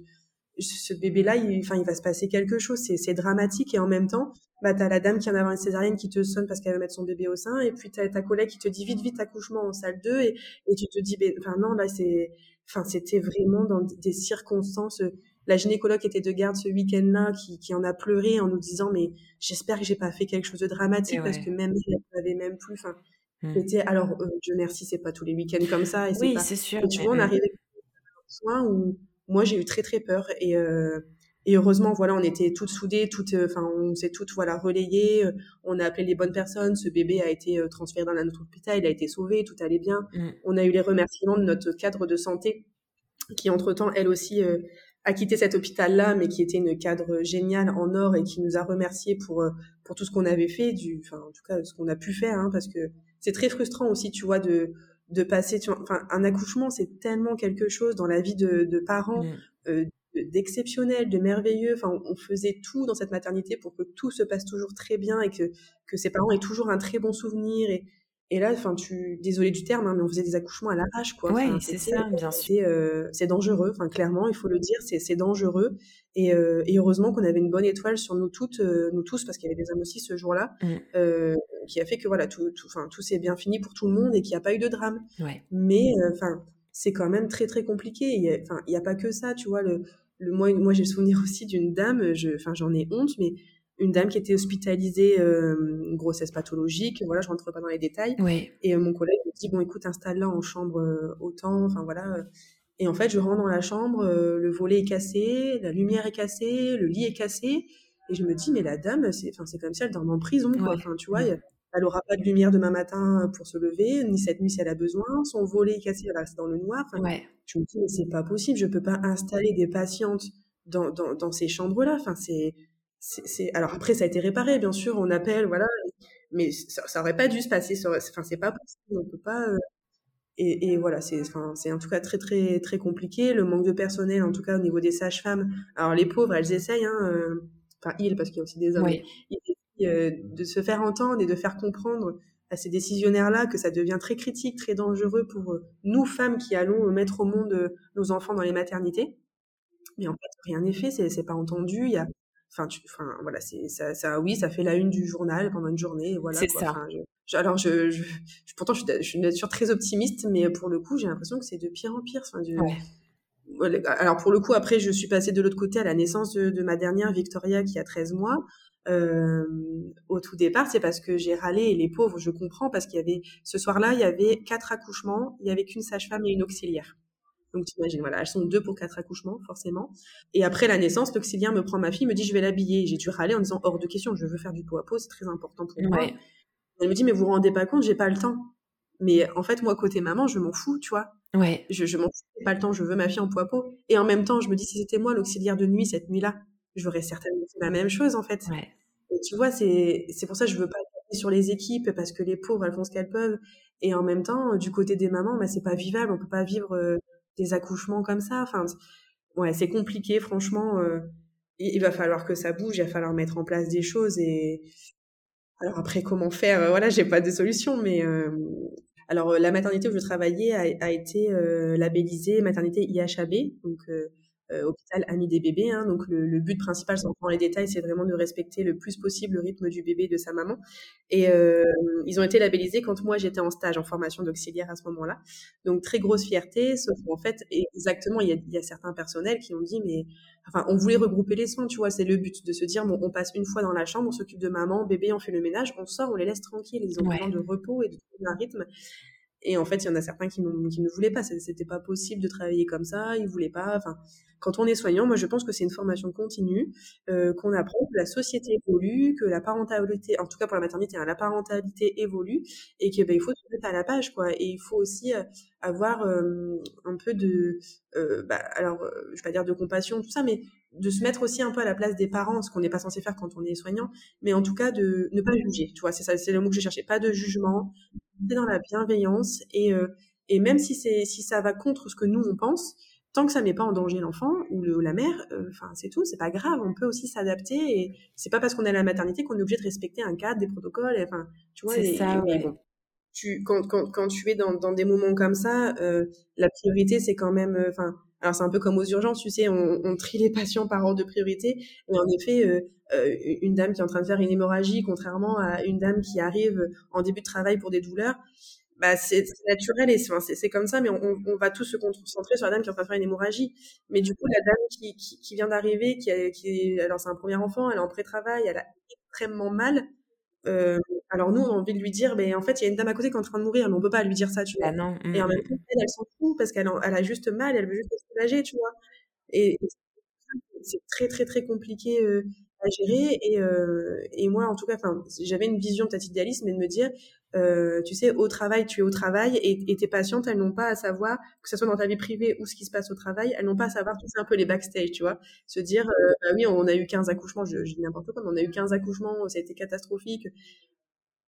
ce bébé-là, il, enfin, il va se passer quelque chose. C'est, c'est dramatique et en même temps, bah, t'as la dame qui vient d'avoir une césarienne qui te sonne parce qu'elle veut mettre son bébé au sein et puis t'as ta collègue qui te dit vite, vite accouchement en salle 2 et, et tu te dis, ben, enfin non, là c'est, enfin c'était vraiment dans des circonstances. La gynécologue était de garde ce week-end-là qui, qui en a pleuré en nous disant mais j'espère que j'ai pas fait quelque chose de dramatique parce que même elle n'avait même plus. Enfin, Mmh. alors, euh, Dieu merci, c'est pas tous les week-ends comme ça. Et oui, c'est sûr. tu vois, on arrivait à soin où moi j'ai eu très très peur et, euh, et heureusement voilà, on était toutes soudées, toutes, euh, enfin on s'est toutes voilà relayées, euh, on a appelé les bonnes personnes. Ce bébé a été euh, transféré dans un autre hôpital, il a été sauvé, tout allait bien. Mmh. On a eu les remerciements de notre cadre de santé qui entre temps elle aussi a quitté cet hôpital-là, mais qui était une cadre géniale en or et qui nous a remerciés pour pour tout ce qu'on avait fait, du, enfin en tout cas ce qu'on a pu faire, hein, parce que c'est très frustrant aussi, tu vois, de, de passer, tu vois, enfin, un accouchement, c'est tellement quelque chose dans la vie de, de parents, mmh. euh, d'exceptionnel, de merveilleux. Enfin, on, faisait tout dans cette maternité pour que tout se passe toujours très bien et que, que ses parents aient toujours un très bon souvenir. Et, et là, enfin, tu, désolé du terme, hein, mais on faisait des accouchements à l'arrache, quoi. Oui, c'est ça, bien sûr. Euh, c'est dangereux, enfin, clairement, il faut le dire, c'est dangereux. Et, euh, et heureusement qu'on avait une bonne étoile sur nous toutes, euh, nous tous, parce qu'il y avait des hommes aussi ce jour-là, euh, qui a fait que voilà, tout, tout, tout s'est bien fini pour tout le monde et qu'il n'y a pas eu de drame. Ouais. Mais, euh, enfin, c'est quand même très très compliqué. Enfin, il n'y a, pas que ça, tu vois. Le, le moi, moi j'ai le souvenir aussi d'une dame, je, enfin, j'en ai honte, mais une dame qui était hospitalisée, euh, grossesse pathologique, voilà, je rentre pas dans les détails. Et euh, mon collègue me dit, bon, écoute, installe-la en chambre euh, autant, enfin voilà. Et en fait, je rentre dans la chambre, le volet est cassé, la lumière est cassée, le lit est cassé. Et je me dis, mais la dame, c'est, comme si elle dormait en prison, quoi. Enfin, tu vois, elle aura pas de lumière demain matin pour se lever, ni cette nuit si elle a besoin. Son volet est cassé, elle reste dans le noir. Je me dis, mais c'est pas possible, je peux pas installer des patientes dans, dans, dans ces chambres-là. Enfin, c'est, c'est, alors après, ça a été réparé, bien sûr, on appelle, voilà, mais ça, ça aurait pas dû se passer, enfin, c'est pas possible, on peut pas, euh, et, et, voilà, c'est, enfin, c'est en tout cas très, très, très compliqué, le manque de personnel, en tout cas, au niveau des sages-femmes, alors les pauvres, elles essayent, hein, euh, enfin, ils, parce qu'il y a aussi des hommes, ils de se faire entendre et de faire comprendre à ces décisionnaires-là que ça devient très critique, très dangereux pour nous, femmes, qui allons mettre au monde nos enfants dans les maternités. Mais en fait, rien n'est fait, c'est pas entendu. Il y a, enfin, enfin, voilà, c'est ça, ça, oui, ça fait la une du journal pendant une journée, voilà. C'est ça. alors, je, je, pourtant, je suis, je suis une nature très optimiste, mais pour le coup, j'ai l'impression que c'est de pire en pire. Enfin, du, alors pour le coup, après, je suis passée de l'autre côté à la naissance de, ma dernière Victoria qui a 13 mois. Euh, au tout départ, c'est parce que j'ai râlé et les pauvres, je comprends, parce qu'il y avait ce soir-là, il y avait quatre accouchements, il y avait qu'une sage-femme et une auxiliaire. Donc t'imagines, voilà, elles sont deux pour quatre accouchements, forcément. Et après la naissance, l'auxiliaire me prend ma fille, me dit je vais l'habiller. J'ai dû râler en disant hors de question, je veux faire du pot à peau, c'est très important pour moi. Elle me dit mais vous vous rendez pas compte, j'ai pas le temps. Mais en fait, moi, côté maman, je m'en fous, tu vois. Ouais. Je, je m'en fous, pas le temps, je veux ma fille en poids peau. Et en même temps, je me dis, si c'était moi l'auxiliaire de nuit cette nuit-là, j'aurais certainement fait la même chose, en fait. Ouais. Et tu vois, c'est, pour ça que je veux pas sur les équipes, parce que les pauvres, elles font ce qu'elles peuvent. Et en même temps, du côté des mamans, bah, c'est pas vivable, on peut pas vivre euh, des accouchements comme ça. Enfin, ouais, c'est compliqué, franchement. Euh, il, va falloir que ça bouge, il va falloir mettre en place des choses et, alors après, comment faire Voilà, j'ai pas de solution, mais euh, alors, euh, la maternité où je travaillais a, été euh, labellisée maternité IHAB, donc euh, euh, hôpital ami des bébés. Hein, donc le, le, but principal, sans prendre les détails, c'est vraiment de respecter le plus possible le rythme du bébé et de sa maman. Et euh, ils ont été labellisés quand moi j'étais en stage, en formation d'auxiliaire à ce moment-là. Donc très grosse fierté, sauf qu'en fait, exactement, il y, a, il y a certains personnels qui ont dit, mais enfin, on voulait regrouper les soins, tu vois, c'est le but de se dire, bon, on passe une fois dans la chambre, on s'occupe de maman, bébé, on fait le ménage, on sort, on les laisse tranquilles, ils ont besoin de repos et de un rythme. Et en fait, il y en a certains qui, ne voulaient pas. C'était pas possible de travailler comme ça. Ils voulaient pas. Enfin, quand on est soignant, moi, je pense que c'est une formation continue, euh, qu'on apprend que la société évolue, que la parentalité, en tout cas pour la maternité, hein, la parentalité évolue, et que ben, il faut se mettre à la page, quoi. Et il faut aussi euh, avoir euh, un peu de, bah, alors, je vais pas dire de compassion, tout ça, mais de se mettre aussi un peu à la place des parents, ce qu'on n'est pas censé faire quand on est soignant, mais en tout cas de ne pas juger. Tu vois, c'est c'est le mot que je cherchais. Pas de jugement, dans la bienveillance et, euh, et même si c'est si ça va contre ce que nous on pense, tant que ça met pas en danger l'enfant ou, le, la mère, euh, enfin c'est tout, c'est pas grave, on peut aussi s'adapter et c'est pas parce qu'on est à la maternité qu'on est obligé de respecter un cadre, des protocoles, enfin tu vois. C'est ça, ouais. bon, tu quand, quand quand tu es dans dans des moments comme ça, euh, la priorité c'est quand même, euh, enfin alors c'est un peu comme aux urgences, tu sais, on, trie les patients par ordre de priorité. Et en effet, euh, euh, une dame qui est en train de faire une hémorragie, contrairement à une dame qui arrive en début de travail pour des douleurs, bah c'est naturel et c'est comme ça, mais on, on, va tous se concentrer sur la dame qui est en train de faire une hémorragie. Mais du coup, la dame qui, vient d'arriver, qui, qui alors c'est un premier enfant, elle est en pré-travail, elle a extrêmement mal. Euh, alors nous, on a envie de lui dire, mais en fait, il y a une dame à côté qui est en train de mourir, mais on peut pas lui dire ça, tu vois. Bah non. Et en même temps, elle, elle s'en fout parce qu'elle elle a juste mal, elle veut juste se soulager, tu vois. Et, c'est très très très compliqué euh, à gérer. Et, euh, et moi, en tout cas, enfin, j'avais une vision peut-être idéaliste, mais de me dire, euh, tu sais, au travail, tu es au travail, et, tes patientes, elles n'ont pas à savoir, que ce soit dans ta vie privée ou ce qui se passe au travail, elles n'ont pas à savoir, tu sais, un peu les backstage, tu vois. Se dire, euh, bah oui, on a eu 15 accouchements, je, dis n'importe quoi, mais on a eu 15 accouchements, ça a été catastrophique.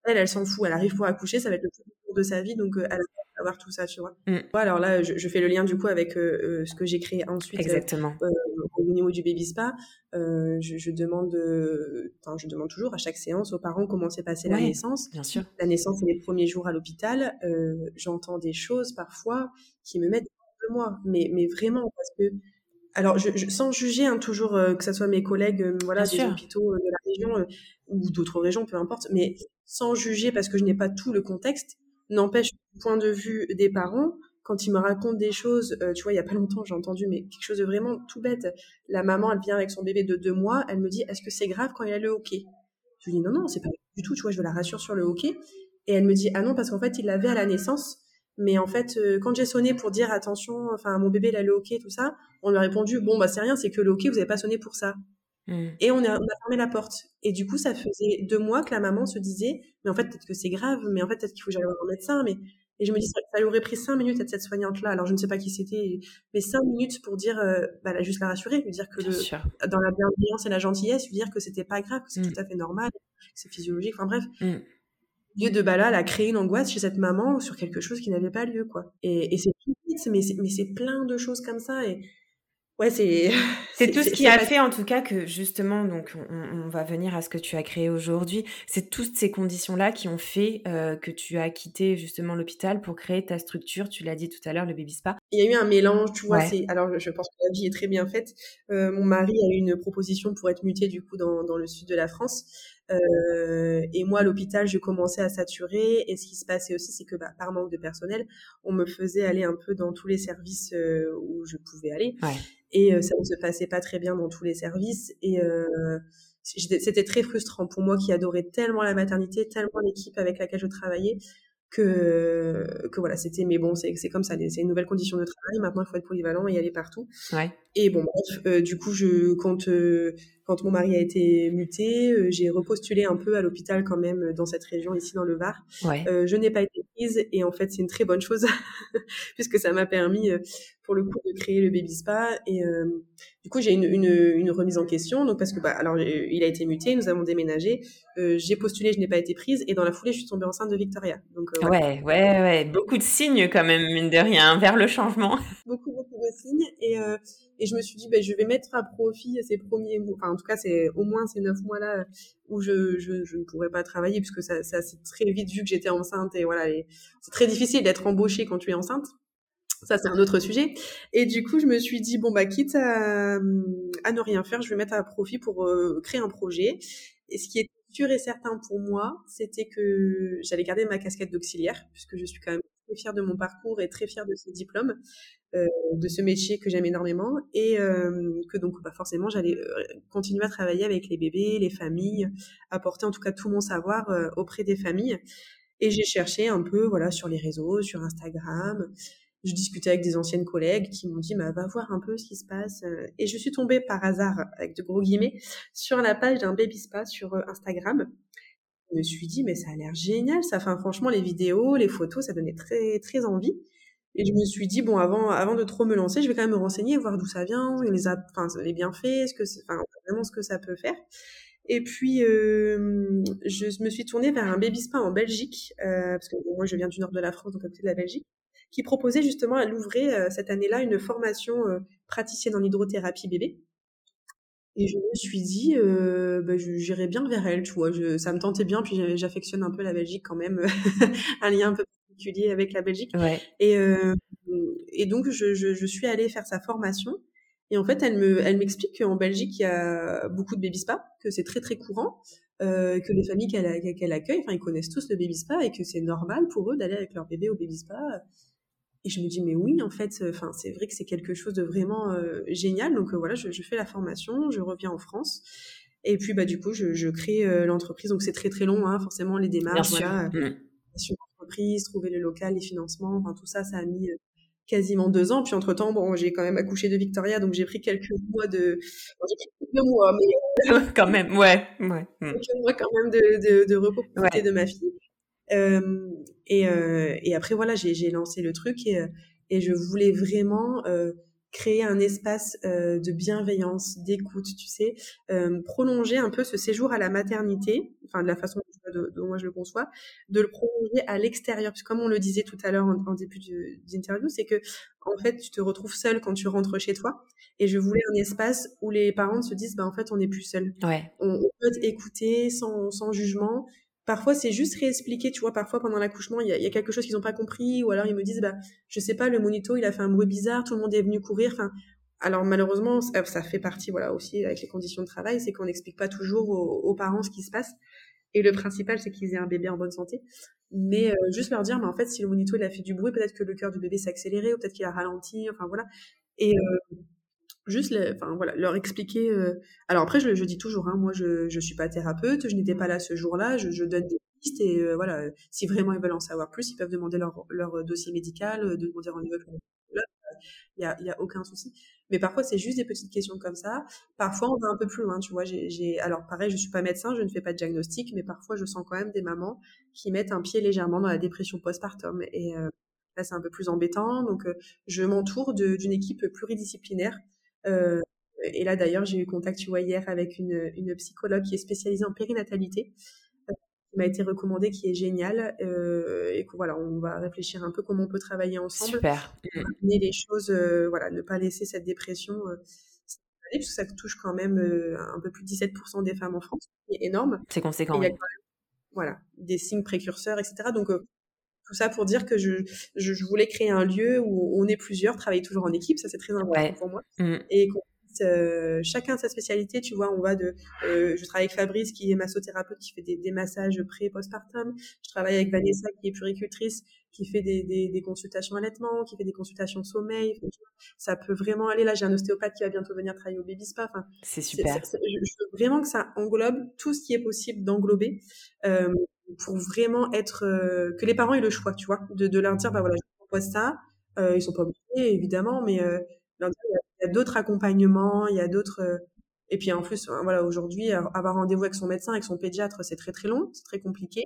Elle, elle s'en fout, elle arrive pour accoucher, ça va être le plus court de sa vie, donc euh, elle va avoir tout ça, tu vois. Mm. Alors là, je, je, fais le lien du coup avec euh, euh ce que j'ai créé ensuite. Exactement. Euh, au niveau du baby spa, euh, je, je, demande, je demande toujours à chaque séance aux parents comment s'est passée ouais, la naissance. Bien sûr. La naissance et les premiers jours à l'hôpital, j'entends des choses parfois qui me mettent de moi, mais, mais vraiment parce que alors, je, je, sans juger hein, toujours euh, que ce soit mes collègues, euh, voilà, Bien des sûr. hôpitaux de la région ou d'autres régions, peu importe, mais sans juger parce que je n'ai pas tout le contexte, n'empêche du point de vue des parents, quand ils me racontent des choses, euh, tu vois, il y a pas longtemps, j'ai entendu, mais quelque chose de vraiment tout bête. La maman, elle vient avec son bébé de deux mois, elle me dit, est-ce que c'est grave quand il a le hockey? Je lui dis, non, non, c'est pas du tout, tu vois, je la rassure sur le hockey. Et elle me dit, ah non, parce qu'en fait, il l'avait à la naissance. Mais en fait, euh, quand j'ai sonné pour dire attention, enfin mon bébé il a le hockey, tout ça, on lui a répondu bon bah c'est rien, c'est que le hockey vous avez pas sonné pour ça. Mm. Et on a, on a fermé la porte. Et du coup, ça faisait deux mois que la maman se disait mais en fait peut-être que c'est grave, mais en fait peut-être qu'il faut que j'aille voir un médecin. Mais et je me dis ça, ça lui aurait pris cinq minutes à cette soignante là. Alors je ne sais pas qui c'était, mais cinq minutes pour dire euh, bah juste la rassurer, lui dire que le, dans la bienveillance et la gentillesse, lui dire que c'était pas grave, que c'est Mm. tout à fait normal, que c'est physiologique. Enfin bref Mm. lieu de elle a créé une angoisse chez cette maman sur quelque chose qui n'avait pas lieu, quoi. Et, et c'est tout vite, mais c'est, mais c'est plein de choses comme ça. Et Ouais, c'est. C'est tout ce qui a fait en tout cas que justement, donc on, va venir à ce que tu as créé aujourd'hui. C'est toutes ces conditions-là qui ont fait euh, que tu as quitté justement l'hôpital pour créer ta structure. Tu l'as dit tout à l'heure, le baby spa. Il y a eu un mélange, tu vois. C'est alors je pense que la vie est très bien faite. Euh, mon mari a eu une proposition pour être muté du coup dans, dans le sud de la France. Euh, et moi, à l'hôpital, je commençais à saturer. Et ce qui se passait aussi, c'est que bah, par manque de personnel, on me faisait aller un peu dans tous les services euh, où je pouvais aller. Ouais. Et euh, ça ne se passait pas très bien dans tous les services. Et euh, c'était très frustrant pour moi qui adorais tellement la maternité, tellement l'équipe avec laquelle je travaillais que que voilà c'était mais bon c'est c'est comme ça c'est une nouvelle condition de travail maintenant il faut être polyvalent et aller partout ouais. et bon bref euh, du coup je quand euh, quand mon mari a été muté euh, j'ai repostulé un peu à l'hôpital quand même dans cette région ici dans le Var ouais. je n'ai pas été prise et en fait c'est une très bonne chose puisque ça m'a permis pour le coup de créer le baby spa et du coup j'ai une, une, une remise en question donc parce que bah alors il a été muté nous avons déménagé j'ai postulé je n'ai pas été prise et dans la foulée je suis tombée enceinte de Victoria donc ouais, ouais, ouais, beaucoup de signes quand même, mine de rien, vers le changement. Beaucoup, beaucoup de signes. Et, euh, et je me suis dit, ben, je vais mettre à profit ces premiers mois, enfin, en tout cas, c'est au moins ces neuf mois-là où je, je, je, ne pourrais pas travailler, puisque ça, ça s'est très vite vu que j'étais enceinte. Et voilà, c'est très difficile d'être embauchée quand tu es enceinte. Ça, c'est un autre sujet. Et du coup, je me suis dit, bon, bah, quitte à, à ne rien faire, je vais mettre à profit pour euh, créer un projet. Et ce qui est sûr et certain pour moi, c'était que j'allais garder ma casquette d'auxiliaire, puisque je suis quand même très fière de mon parcours et très fière de ce diplôme, euh, de ce métier que j'aime énormément, et euh, que donc bah, forcément j'allais continuer à travailler avec les bébés, les familles, apporter en tout cas tout mon savoir auprès des familles. Et j'ai cherché un peu voilà sur les réseaux, sur Instagram, je discutais avec des anciennes collègues qui m'ont dit bah, va voir un peu ce qui se passe euh. et je suis tombée par hasard avec de gros guillemets sur la page d'un baby spa sur euh, Instagram. Je me suis dit mais ça a l'air génial ça. Fait franchement les vidéos les photos ça donnait très très envie. Et je me suis dit bon avant avant de trop me lancer je vais quand même me renseigner voir d'où ça vient les a, les bienfaits ce que enfin vraiment ce que ça peut faire. Et puis, euh, je me suis tournée vers un baby spa en Belgique, euh, parce que moi, je viens du nord de la France, donc à côté de la Belgique qui proposait justement à Louvray euh, cette année-là une formation euh, praticienne en hydrothérapie bébé. Et je me suis dit, euh, bah, j'irais bien vers elle, tu vois. Je, ça me tentait bien, puis j'affectionne un peu la Belgique quand même, un lien un peu particulier avec la Belgique. Ouais. Et, euh, et donc, je, je, je, suis allée faire sa formation. Et en fait, elle me, elle m'explique qu'en Belgique, il y a beaucoup de baby spa, que c'est très très courant, euh, que les familles qu'elle, qu'elle accueille, enfin, ils connaissent tous le baby spa et que c'est normal pour eux d'aller avec leur bébé au baby spa et je me dis, mais oui, en fait, enfin, c'est vrai que c'est quelque chose de vraiment euh, génial. Donc euh, voilà, je, je, fais la formation, je reviens en France. Et puis, bah, du coup, je, je crée euh, l'entreprise. Donc c'est très, très long, hein, forcément, les démarches. Bien sûr. Mmh. trouver le local, les financements, enfin, tout ça, ça a mis quasiment deux ans. Puis entre-temps, bon, j'ai quand même accouché de Victoria, donc j'ai pris quelques mois de... j'ai pris quelques mois, mais... quand même, ouais. ouais. Mmh. Quelques mois quand même de, de, de repos de ma fille. Euh, et, euh, et après, voilà, j'ai lancé le truc et, euh, et je voulais vraiment créer un espace euh, de bienveillance, d'écoute, tu sais, euh, prolonger un peu ce séjour à la maternité, enfin de la façon dont, moi je le conçois, de le prolonger à l'extérieur, parce que comme on le disait tout à l'heure en, début d'interview, c'est que en fait tu te retrouves seul quand tu rentres chez toi, et je voulais un espace où les parents se disent, bah en fait on n'est plus seul, ouais. on, on, peut écouter sans, sans jugement, Parfois, c'est juste réexpliquer, tu vois, parfois pendant l'accouchement, il y, a, quelque chose qu'ils n'ont pas compris, ou alors ils me disent, bah, je sais pas, le monito, il a fait un bruit bizarre, tout le monde est venu courir, alors malheureusement, ça, fait partie, voilà, aussi avec les conditions de travail, c'est qu'on n'explique pas toujours aux, parents ce qui se passe. Et le principal, c'est qu'ils aient un bébé en bonne santé. Mais euh, juste leur dire, mais en fait, si le monito il a fait du bruit, peut-être que le cœur du bébé s'est accéléré, ou peut-être qu'il a ralenti, enfin voilà. Et euh, juste voilà leur expliquer euh, alors après je, je dis toujours hein, moi je je suis pas thérapeute je n'étais pas là ce jour-là je, donne des pistes et euh, voilà si vraiment ils veulent en savoir plus ils peuvent demander leur leur dossier médical euh, demander rendez-vous il y a, a aucun souci. Mais parfois c'est juste des petites questions comme ça. Parfois on va un peu plus loin tu vois j'ai alors pareil je suis pas médecin je ne fais pas de diagnostic mais parfois je sens quand même des mamans qui mettent un pied légèrement dans la dépression postpartum et là c'est un peu plus embêtant. Donc je m'entoure d'une équipe pluridisciplinaire euh, et là, d'ailleurs, j'ai eu contact, tu vois, hier avec une, une psychologue qui est spécialisée en périnatalité. Euh, qui m'a été recommandé, qui est génial. Euh, et que voilà, on va réfléchir un peu comment on peut travailler ensemble. Super. Pour amener les choses, voilà, ne pas laisser cette dépression. Parce que ça touche quand même un peu plus de 17% des femmes en France, c'est énorme. C'est conséquent. Il y a quand même, voilà, des signes précurseurs, etc. Donc tout ça pour dire que je, je, je, voulais créer un lieu où on est plusieurs, travailler toujours en équipe, ça c'est très important Ouais. pour moi, Mm. et qu'on euh, chacun sa spécialité, tu vois, on va de, euh, je travaille avec Fabrice qui est massothérapeute, qui fait des, des massages pré et postpartum, je travaille avec Vanessa qui est puricultrice, qui fait des, des, des consultations allaitement, qui fait des consultations sommeil, ça peut vraiment aller, là j'ai un ostéopathe qui va bientôt venir travailler au baby spa, enfin, C'est super. je veux vraiment que ça englobe tout ce qui est possible d'englober euh, pour vraiment être euh, que les parents aient le choix, tu vois, de, leur dire bah voilà, je propose ça. Euh, ils sont pas obligés évidemment, mais euh, il y a, a d'autres accompagnements, il y a d'autres euh, et puis en plus euh, voilà aujourd'hui euh, avoir rendez-vous avec son médecin, avec son pédiatre, c'est très très long, c'est très compliqué.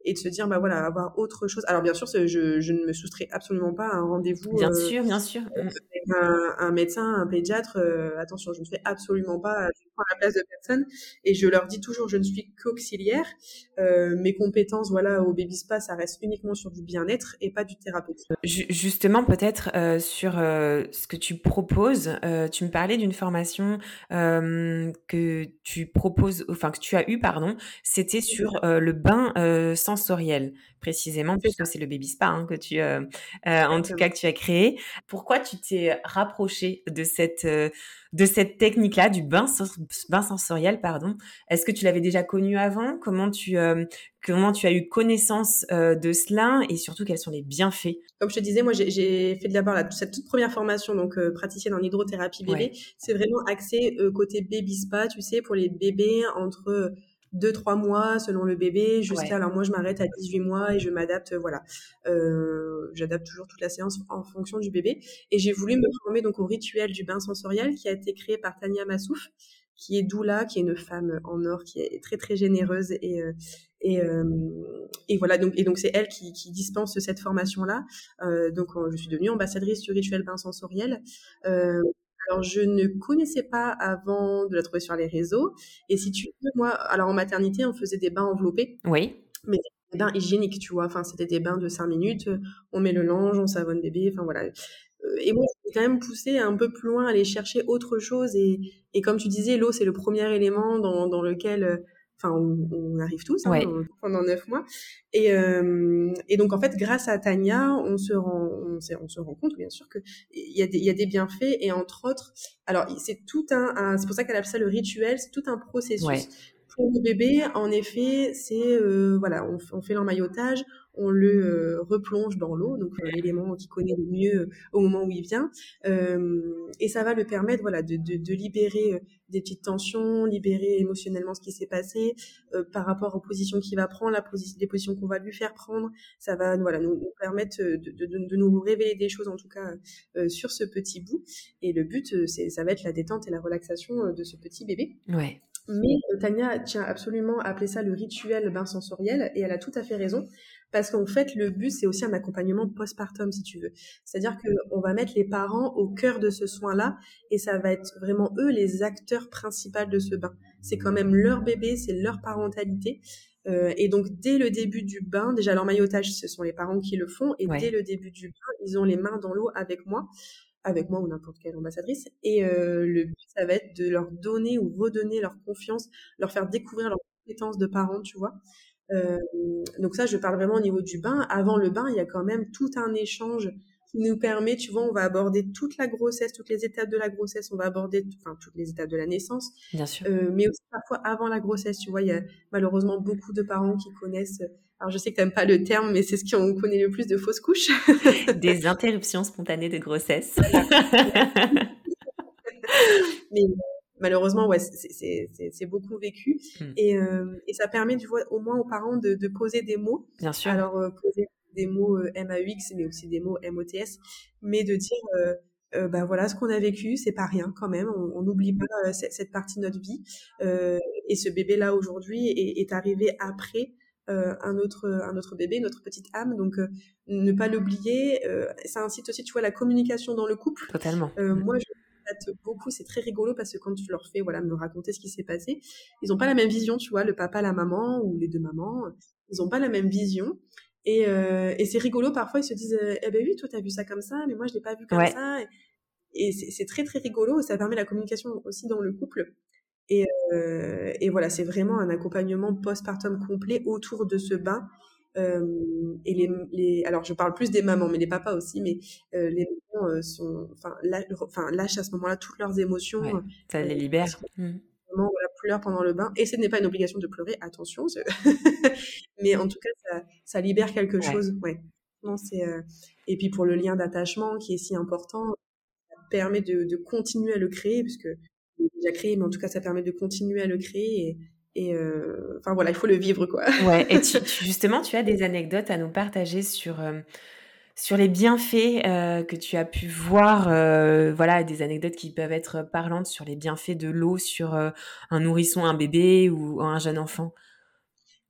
Euh, et de se dire bah voilà avoir autre chose alors bien sûr je, je ne me soustrais absolument pas à un rendez-vous Bien euh, sûr, bien sûr. Mm. avec un, un médecin, un pédiatre, euh, attention, je ne fais absolument pas, je prends la place de personne et je leur dis toujours, je ne suis qu'auxiliaire. Euh, mes compétences, voilà, au baby spa, ça reste uniquement sur du bien-être et pas du thérapeutique. Ju- Justement, peut-être euh, sur euh, ce que tu proposes, euh, tu me parlais d'une formation euh, que tu proposes, enfin que tu as eu, pardon, c'était sur euh, le bain euh, sensoriel, précisément, puisque c'est le baby spa hein, que tu, euh, euh, en tout cas, que tu as créé. Pourquoi tu t'es rapproché de cette euh, de cette technique-là, du bain, sens- bain sensoriel, pardon? Est-ce que tu l'avais déjà connu avant? Comment tu euh, comment tu as eu connaissance de cela? Et surtout quels sont les bienfaits? Comme je te disais, moi, j'ai- fait d'abord cette toute première formation, donc praticienne en hydrothérapie bébé. Ouais. C'est vraiment axé côté baby spa, tu sais, pour les bébés entre 2-3 mois selon le bébé, jusqu'à, Ouais. alors moi je m'arrête à 18 mois et je m'adapte, euh, voilà. Euh, J'adapte toujours toute la séance en fonction du bébé. Et j'ai voulu me former donc au rituel du bain sensoriel qui a été créé par Tania Massouf, qui est doula, qui est une femme en or, qui est très très généreuse et euh, et, euh, et voilà donc et donc c'est elle qui, qui dispense cette formation là. Euh, donc euh, je suis devenue ambassadrice du rituel bain sensoriel. Alors je ne connaissais pas avant de la trouver sur les réseaux. Et si tu veux, moi, alors en maternité, on faisait des bains enveloppés, Oui. mais des bains hygiéniques, tu vois. Enfin, c'était des bains de 5 minutes, on met le linge, on savonne bébé, enfin voilà. Euh, Et moi, j'ai quand même poussé un peu plus loin, aller chercher autre chose. Et, et comme tu disais, l'eau, c'est le premier élément dans, dans lequel, euh, enfin, on, on arrive tous hein, Ouais. pendant neuf mois. Et, euh, et donc, en fait, grâce à Tania, on se rend, on, se rend compte, bien sûr, que il y a des, y a des bienfaits. Et entre autres, alors, c'est tout un, un- c'est pour ça qu'elle appelle ça le rituel, c'est tout un processus. Ouais. Pour le bébé, en effet, c'est euh, voilà, on, fait l'emmaillotage, on le euh, replonge dans l'eau, donc euh, l'élément qu'il connaît le mieux euh, au moment où il vient, et ça va le permettre voilà de, de, de libérer des petites tensions, libérer émotionnellement ce qui s'est passé par rapport aux positions qu'il va prendre, la posi les positions qu'on va lui faire prendre, ça va voilà nous, nous permettre de, de, nous révéler des choses en tout cas sur ce petit bout, et le but c'est ça va être la détente et la relaxation de ce petit bébé. Ouais. Mais Tania tient absolument à appeler ça le rituel bain sensoriel et elle a tout à fait raison parce qu'en fait le but c'est aussi un accompagnement postpartum si tu veux. C'est-à-dire que on va mettre les parents au cœur de ce soin-là et ça va être vraiment eux les acteurs principaux de ce bain. C'est quand même leur bébé, c'est leur parentalité. Euh, et donc dès le début du bain, déjà l'emmaillotage ce sont les parents qui le font et Ouais. dès le début du bain ils ont les mains dans l'eau avec moi avec moi ou n'importe quelle ambassadrice. Et euh, le but, ça va être de leur donner ou redonner leur confiance, leur faire découvrir leurs compétences de parents, tu vois. Euh, donc ça, je parle vraiment au niveau du bain. Avant le bain, il y a quand même tout un échange qui nous permet, tu vois, on va aborder toute la grossesse, toutes les étapes de la grossesse, on va aborder, enfin, toutes les étapes de la naissance, Bien sûr. euh, mais aussi parfois avant la grossesse, tu vois, il y a malheureusement beaucoup de parents qui connaissent, alors je sais que t'aimes pas le terme, mais c'est ce qu'on connaît le plus de fausses couches. Des interruptions spontanées de grossesse. mais malheureusement, ouais, c'est- beaucoup vécu. Mm. Et, euh, et ça permet du, au moins aux parents de, de poser des mots. Bien sûr. Alors, euh, poser des mots euh, MAUX, mais aussi des mots MOTS, mais de dire, euh, euh, bah voilà, ce qu'on a vécu, c'est pas rien quand même. On n'oublie pas euh, cette, cette partie de notre vie. Euh, et ce bébé-là aujourd'hui est, est arrivé après. Euh, un autre un autre bébé notre petite âme donc euh, ne pas l'oublier euh, ça incite aussi tu vois la communication dans le couple Totalement. euh, moi, je, beaucoup. C'est très rigolo parce que quand tu leur fais voilà me raconter ce qui s'est passé, ils n'ont pas la même vision, tu vois, le papa, la maman ou les deux mamans, ils n'ont pas la même vision. Et, et c'est rigolo parfois ils se disent eh ben oui toi t'as vu ça comme ça mais moi je l'ai pas vu comme ça et, c'est très très rigolo ça permet la communication aussi dans le couple et, euh, et voilà c'est vraiment un accompagnement postpartum complet autour de ce bain euh, et les, les, alors je parle plus des mamans, mais les papas aussi, mais euh, les mamans sont, enfin, lâchent à ce moment-là toutes leurs émotions. ça les libère. Mmh. Vraiment, voilà, pleure pendant le bain. Et ce n'est pas une obligation de pleurer, attention. mais en tout cas, ça, ça libère quelque chose. Ouais. Non, c'est. Et puis pour le lien d'attachement qui est si important, ça permet de, de continuer à le créer, puisque déjà créé, mais en tout cas, ça permet de continuer à le créer. Et, et euh, enfin voilà, il faut le vivre quoi. Ouais. Et justement, tu as des anecdotes à nous partager sur euh, sur les bienfaits euh, que tu as pu voir. voilà, des anecdotes qui peuvent être parlantes sur les bienfaits de l'eau sur un nourrisson, un bébé ou un jeune enfant?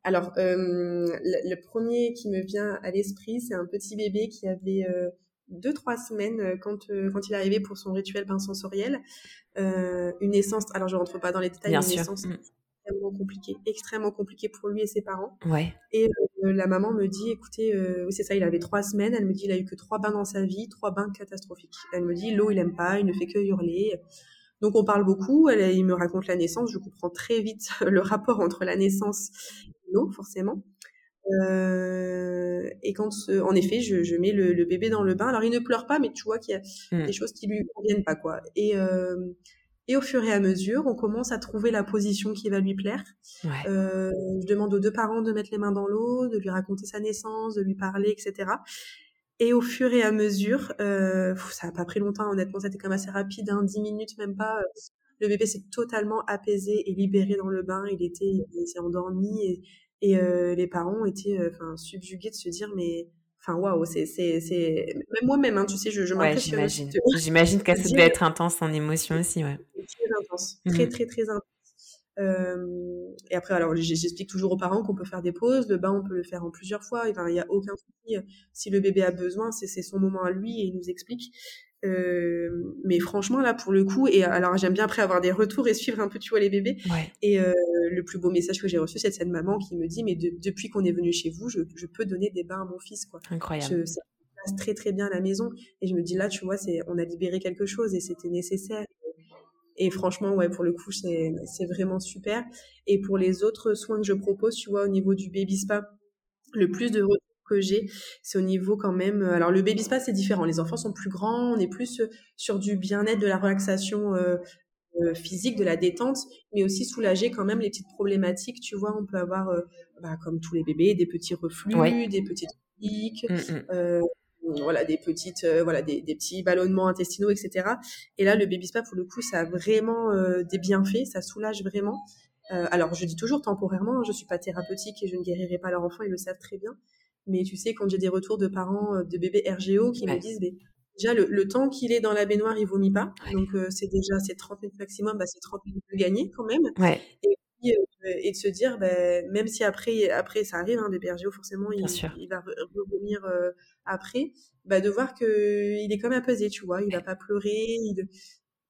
Alors, le, premier qui me vient à l'esprit, c'est un petit bébé qui avait deux trois semaines quand quand il est arrivé pour son rituel bain sensoriel, une naissance. Alors je rentre pas dans les détails, Bien une sûr. naissance mmh extrêmement compliqué, extrêmement compliqué pour lui et ses parents. Ouais. Et euh, la maman me dit, écoutez, euh, c'est ça, il avait trois semaines. Elle me dit, il a eu que trois bains dans sa vie, trois bains catastrophiques. Elle me dit, l'eau il aime pas, il ne fait que hurler. Donc on parle beaucoup. Elle, il me raconte la naissance. Je comprends très vite le rapport entre la naissance et l'eau, forcément. Euh, et quand, en effet, je, je mets le, bébé dans le bain. Alors il ne pleure pas, mais tu vois qu'il y a mmh. des choses qui lui conviennent pas, quoi. Et euh, et au fur et à mesure, on commence à trouver la position qui va lui plaire. Euh, je demande aux deux parents de mettre les mains dans l'eau, de lui raconter sa naissance, de lui parler, etc. Et au fur et à mesure, ça n'a pas pris longtemps, honnêtement, c'était quand même assez rapide, hein, 10 minutes même pas. Le bébé s'est totalement apaisé et libéré dans le bain. Il était, il s'est endormi et, et euh, les parents étaient, enfin, subjugués de se dire mais Enfin, waouh, c'est, c'est, c'est, même moi-même, hein, tu sais, je, je ouais, j'imagine. J'imagine que ça devait être intense en émotion aussi, ouais. Très intense, très, mmh. très, très intense. Euh, et après, alors, j'explique toujours aux parents qu'on peut faire des pauses. Le bain, on peut le faire en plusieurs fois. Il n'y a aucun souci. Si le bébé a besoin, c'est son moment à lui et il nous explique. Euh, mais franchement, là, pour le coup, et alors j'aime bien après avoir des retours et suivre un peu, tu vois, les bébés. Et euh, le plus beau message que j'ai reçu, c'est de cette maman qui me dit, mais depuis qu'on est venu chez vous, je, je, peux donner des bains à mon fils, quoi. Incroyable. ça passe très très bien à la maison. Et je me dis là, tu vois, c'est, on a libéré quelque chose et c'était nécessaire. Et franchement, ouais, pour le coup, c'est, c'est vraiment super. Et pour les autres soins que je propose, tu vois, au niveau du baby spa, le plus de retours que j'ai, c'est au niveau quand même. Euh, alors le baby spa c'est différent. Les enfants sont plus grands, on est plus euh, sur du bien-être, de la relaxation euh, physique, de la détente, mais aussi soulager quand même les petites problématiques. Tu vois, on peut avoir, bah, comme tous les bébés, des petits reflux, des petites piques. Mmh, mmh. voilà des petites voilà des, des, petits ballonnements intestinaux etc et là le baby spa pour le coup ça a vraiment des bienfaits ça soulage vraiment alors je dis toujours temporairement hein, je suis pas thérapeutique et je ne guérirai pas leur enfant ils le savent très bien mais tu sais, quand j'ai des retours de parents euh, de bébés RGO qui me disent, mais déjà, le, temps qu'il est dans la baignoire, il vomit pas. Donc, euh, c'est déjà, c'est 30 minutes maximum, bah, c'est 30 minutes de gagner quand même. Ouais. Et, euh, et de se dire, bah, même si après, après ça arrive, hein, bébé RGO, forcément, il, il, va revenir après, bah, de voir qu'il est même apaisé, tu vois. Il va pas pleurer.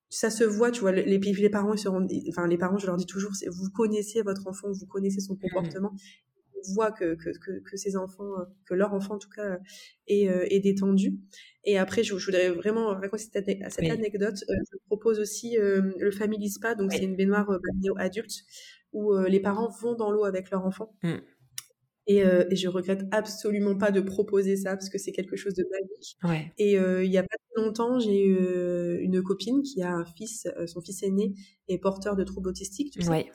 ça se voit, tu vois, les, les parents, ils se rendent, enfin, les parents, je leur dis toujours, vous connaissez votre enfant, vous connaissez son mmh comportement, voit que, que, que, ces enfants, euh, que leur enfant en tout cas, est, euh, est détendu. Et après, je, voudrais vraiment raconter cette, cette anecdote. Euh, je propose aussi le Family Spa, donc c'est une baignoire balnéo-adulte où les parents vont dans l'eau avec leur enfant. Mmh. Et, et, je regrette absolument pas de proposer ça parce que c'est quelque chose de magique. Et il y a pas longtemps, j'ai eu une copine qui a un fils, son fils aîné est porteur de troubles autistiques, tu sais.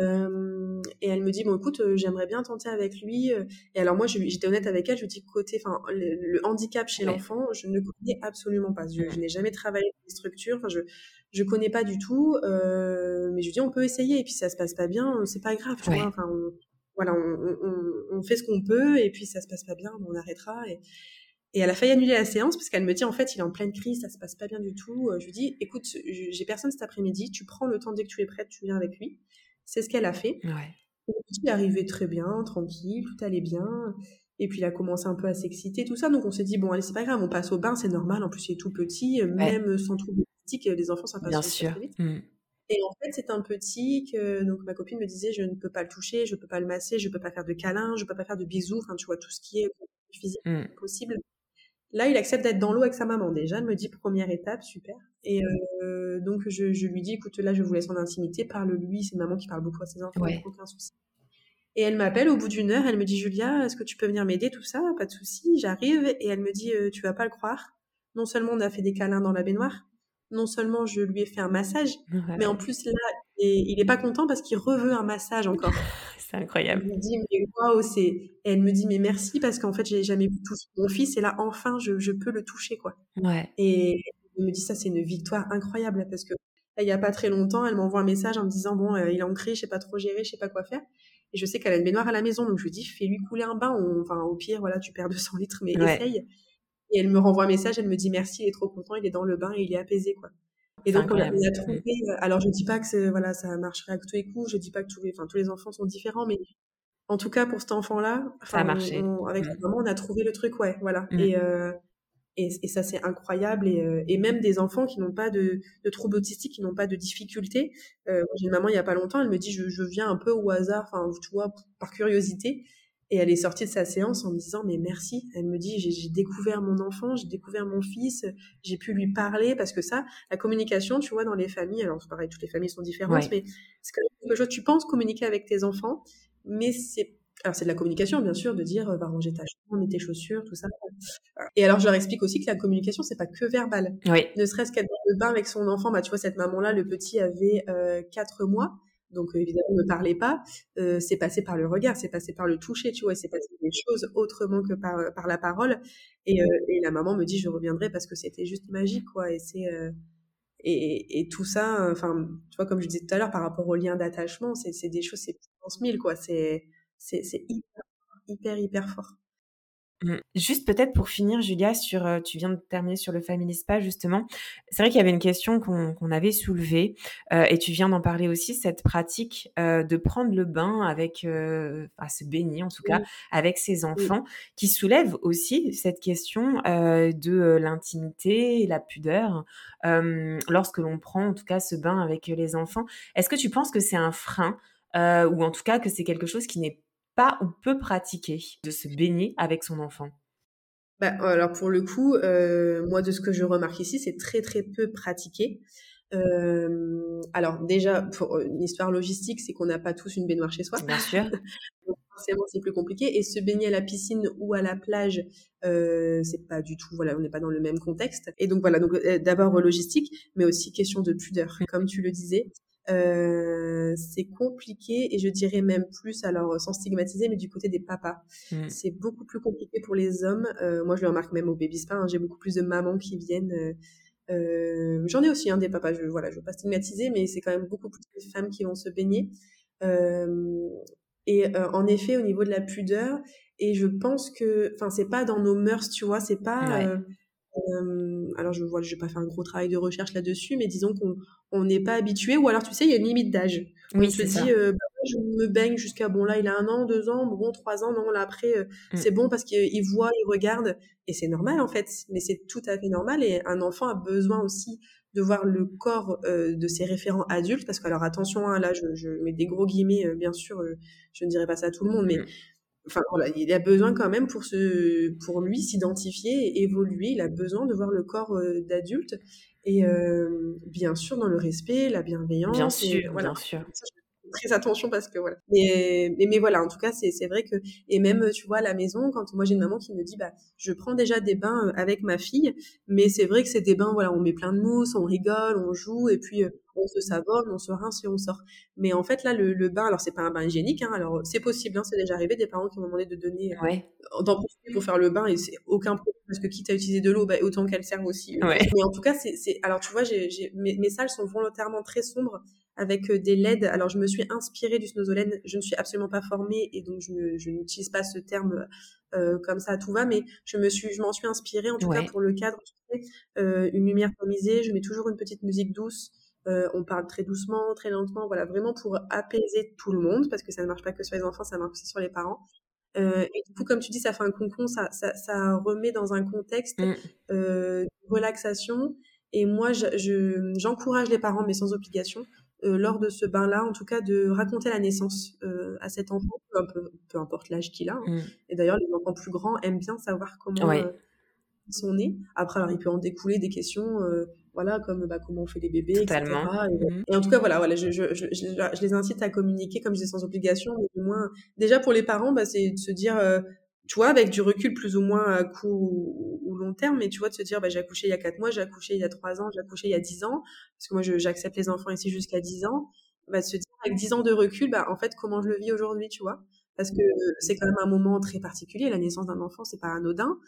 Euh, et elle me dit bon écoute euh, j'aimerais bien tenter avec lui euh. et alors moi j'étais honnête avec elle je lui dis côté enfin le, handicap chez l'enfant je ne connais absolument pas je, n'ai jamais travaillé dans les structures enfin je je connais pas du tout euh, mais je lui dis on peut essayer et puis ça se passe pas bien c'est pas grave tu vois enfin on, voilà on, on, on, fait ce qu'on peut et puis ça se passe pas bien on arrêtera et et elle a failli annuler la séance parce qu'elle me dit en fait il est en pleine crise, ça se passe pas bien du tout. Je lui dis écoute, j'ai personne cet après-midi, tu prends le temps dès que tu es prête, tu viens avec lui. C'est ce qu'elle a fait. Ouais. Il arrivé très bien, tranquille, tout allait bien. Et puis il a commencé un peu à s'exciter, tout ça. Donc on s'est dit, bon, allez, c'est pas grave, on passe au bain, c'est normal. En plus, il est tout petit, même sans trouble autistique, les enfants sont pas Bien sûr. très vite. Mmh. Et en fait, c'est un petit que donc ma copine me disait je ne peux pas le toucher, je peux pas le masser, je peux pas faire de câlins, je peux pas faire de bisous, enfin tu vois tout ce qui est physique mmh. possible. Là, il accepte d'être dans l'eau avec sa maman déjà. Elle me dit première étape, super. Et euh, donc je, je, lui dis écoute là, je vous laisse en intimité, parle-lui. C'est maman qui parle beaucoup à ses enfants, aucun souci. Et elle m'appelle au bout d'une heure, elle me dit Julia, est-ce que tu peux venir m'aider tout ça? Pas de souci, j'arrive. Et elle me dit euh, tu vas pas le croire. Non seulement on a fait des câlins dans la baignoire, non seulement je lui ai fait un massage, mais en plus là, il est pas content parce qu'il reveut un massage encore. c'est incroyable. Elle me dit, mais waouh, c'est. elle me dit, mais merci parce qu'en fait, j'ai jamais pu toucher mon fils et là, enfin, je, je peux le toucher, quoi. Ouais. Et elle me dit, ça, c'est une victoire incroyable parce que là, il y a pas très longtemps, elle m'envoie un message en me disant, bon, euh, il est ancré, je sais pas trop gérer, je sais pas quoi faire. Et je sais qu'elle a une baignoire à la maison, donc je lui dis, fais-lui couler un bain. Enfin, au pire, voilà, tu perds 200 litres, mais essaye. Et elle me renvoie un message, elle me dit merci, il est trop content, il est dans le bain et il est apaisé, quoi. Et donc, on a, trouvé. Euh, alors, je dis pas que voilà, ça marcherait à tous les coups. Je dis pas que tous les, enfin, tous les enfants sont différents, mais en tout cas pour cet enfant-là, ça a marché. avec mmh. maman, on a trouvé le truc, ouais, voilà. Mmh. Et, euh, et, et, ça c'est incroyable. Et, euh, et, même des enfants qui n'ont pas de, de troubles autistiques, qui n'ont pas de difficultés. Euh, J'ai une maman il y a pas longtemps, elle me dit je, je viens un peu au hasard, enfin tu vois, par curiosité. Et elle est sortie de sa séance en me disant mais merci. Elle me dit j'ai découvert mon enfant, j'ai découvert mon fils, j'ai pu lui parler parce que ça, la communication, tu vois, dans les familles, alors c'est pareil, toutes les familles sont différentes, mais c'est quelque chose. Tu penses communiquer avec tes enfants, mais c'est alors c'est de la communication bien sûr, de dire va ranger ta chambre, mets tes chaussures, tout ça. Et alors je leur explique aussi que la communication c'est pas que verbal. Oui. Ne serait-ce qu'être dans le bain avec son enfant, bah tu vois cette maman là, le petit avait euh, 4 mois donc euh, évidemment ne parlait pas, euh, c'est passé par le regard, c'est passé par le toucher, tu vois, c'est passé des choses autrement que par, euh, par la parole. Et, la maman me dit je reviendrai parce que c'était juste magique, quoi. Et c'est et, tout ça, enfin, tu vois, comme je disais tout à l'heure, par rapport au lien d'attachement, c'est des choses, c'est mille, quoi. C'est hyper hyper hyper fort. Mmh. Juste peut-être pour finir, Julia, sur, euh, tu viens de terminer sur le Family Spa justement. C'est vrai qu'il y avait une question qu'on avait soulevée euh, et tu viens d'en parler aussi, cette pratique euh, de prendre le bain avec, à se baigner en tout cas, avec ses enfants, qui soulève aussi cette question de l'intimité et la pudeur lorsque l'on prend en tout cas ce bain avec les enfants. Est-ce que tu penses que c'est un frein ou en tout cas que c'est quelque chose qui n'est pas ou peu pratiquer de se baigner avec son enfant? Bah, alors pour le coup, euh, moi de ce que je remarque ici, c'est très très peu pratiqué. Euh, alors déjà, pour une histoire logistique, c'est qu'on n'a pas tous une baignoire chez soi. Bien sûr. donc forcément, c'est plus compliqué. Et se baigner à la piscine ou à la plage, euh, c'est pas du tout. Voilà, on n'est pas dans le même contexte. Et donc voilà, donc euh, d'abord logistique, mais aussi question de pudeur, comme tu le disais. Euh, c'est compliqué et je dirais même plus, alors sans stigmatiser, mais du côté des papas. Mm. C'est beaucoup plus compliqué pour les hommes. Euh, moi, je le remarque même au baby spa. Hein, j'ai beaucoup plus de mamans qui viennent. Euh, euh J'en ai aussi un hein, des papas. Je voilà, je veux pas stigmatiser, mais c'est quand même beaucoup plus de femmes qui vont se baigner. Euh, et en effet, au niveau de la pudeur, et je pense que, enfin, c'est pas dans nos mœurs, tu vois, c'est pas. Euh, alors je vois, je vais pas faire un gros travail de recherche là-dessus, mais disons qu'on on n'est pas habitué, ou alors tu sais, il y a une limite d'âge. Oui, on se dit, euh, bah, je me baigne jusqu'à bon là, il a un an, deux ans, bon trois ans, non là après euh, mm. c'est bon parce qu'il voit, il regarde, et c'est normal en fait, mais c'est tout à fait normal. Et un enfant a besoin aussi de voir le corps euh, de ses référents adultes, parce que alors attention, hein, là je, je, mets des gros guillemets, bien sûr, je ne dirais pas ça à tout le monde, mais mm enfin voilà, il a besoin quand même pour se, pour lui s'identifier et évoluer. Il a besoin de voir le corps euh, d'adulte et euh, bien sûr dans le respect, la bienveillance. Bien sûr, voilà. bien sûr très attention parce que voilà. Mais, mais, mais voilà, en tout cas, c'est, vrai que, et même, tu vois, à la maison, quand moi j'ai une maman qui me dit, bah, je prends déjà des bains euh, avec ma fille, mais c'est vrai que c'est des bains, voilà, on met plein de mousse, on rigole, on joue, et puis, euh, on se savonne, on se rince et on sort. Mais en fait, là, le, le bain, alors c'est pas un bain hygiénique, hein, alors c'est possible, hein, c'est déjà arrivé des parents qui m'ont demandé de donner, euh, ouais. d'en profiter pour faire le bain et c'est aucun problème parce que quitte à utiliser de l'eau, bah, autant qu'elle serve aussi. Ouais. Mais en tout cas, c'est, alors tu vois, j'ai, mes, mes salles sont volontairement très sombres avec euh, des LED. Alors, je me suis inspirée du snozolène. Je ne suis absolument pas formée et donc je, je n'utilise pas ce terme euh, comme ça, tout va. Mais je me suis, je m'en suis inspirée en tout cas pour le cadre. Euh, une lumière tamisée. Je mets toujours une petite musique douce. Euh, on parle très doucement, très lentement. Voilà, vraiment pour apaiser tout le monde parce que ça ne marche pas que sur les enfants, ça marche aussi sur les parents. Euh, et du coup, comme tu dis, ça fait un concon, ça, ça, ça remet dans un contexte mm. euh, de relaxation Et moi, j'encourage les parents, mais sans obligation, lors de ce bain-là, en tout cas, de raconter la naissance à cet enfant, peu, importe l'âge qu'il a. Hein. Mm. Et d'ailleurs, les enfants plus grands aiment bien savoir comment ils sont nés. Après, alors, il peut en découler des questions voilà, comme bah, comment on fait les bébés, etc. Mmh. Et, en tout cas, voilà, voilà je, je, je, je, les incite à communiquer, comme je dis, sans obligation, mais au moins, déjà pour les parents, bah, c'est de se dire, euh, tu vois, avec du recul plus ou moins à court ou, long terme, mais tu vois, de se dire, bah, j'ai accouché il y a 4 mois, j'ai accouché il y a 3 ans, j'ai accouché il y a 10 ans, parce que moi, j'accepte les enfants ici jusqu'à 10 ans, bah, de se dire, avec 10 ans de recul, bah, en fait, comment je le vis aujourd'hui, tu vois parce que c'est quand même un moment très particulier. La naissance d'un enfant, c'est pas anodin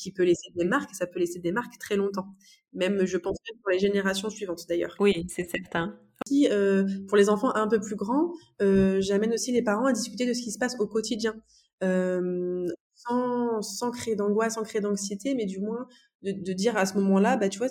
qui peut laisser des marques, et ça peut laisser des marques très longtemps. Même, je pense, même pour les générations suivantes d'ailleurs. Oui, c'est certain. Euh, pour les enfants un peu plus grands, euh, j'amène aussi les parents à discuter de ce qui se passe au quotidien. Euh, sans, sans créer d'angoisse, sans créer d'anxiété, mais du moins de, de dire à ce moment-là, bah, tu vois,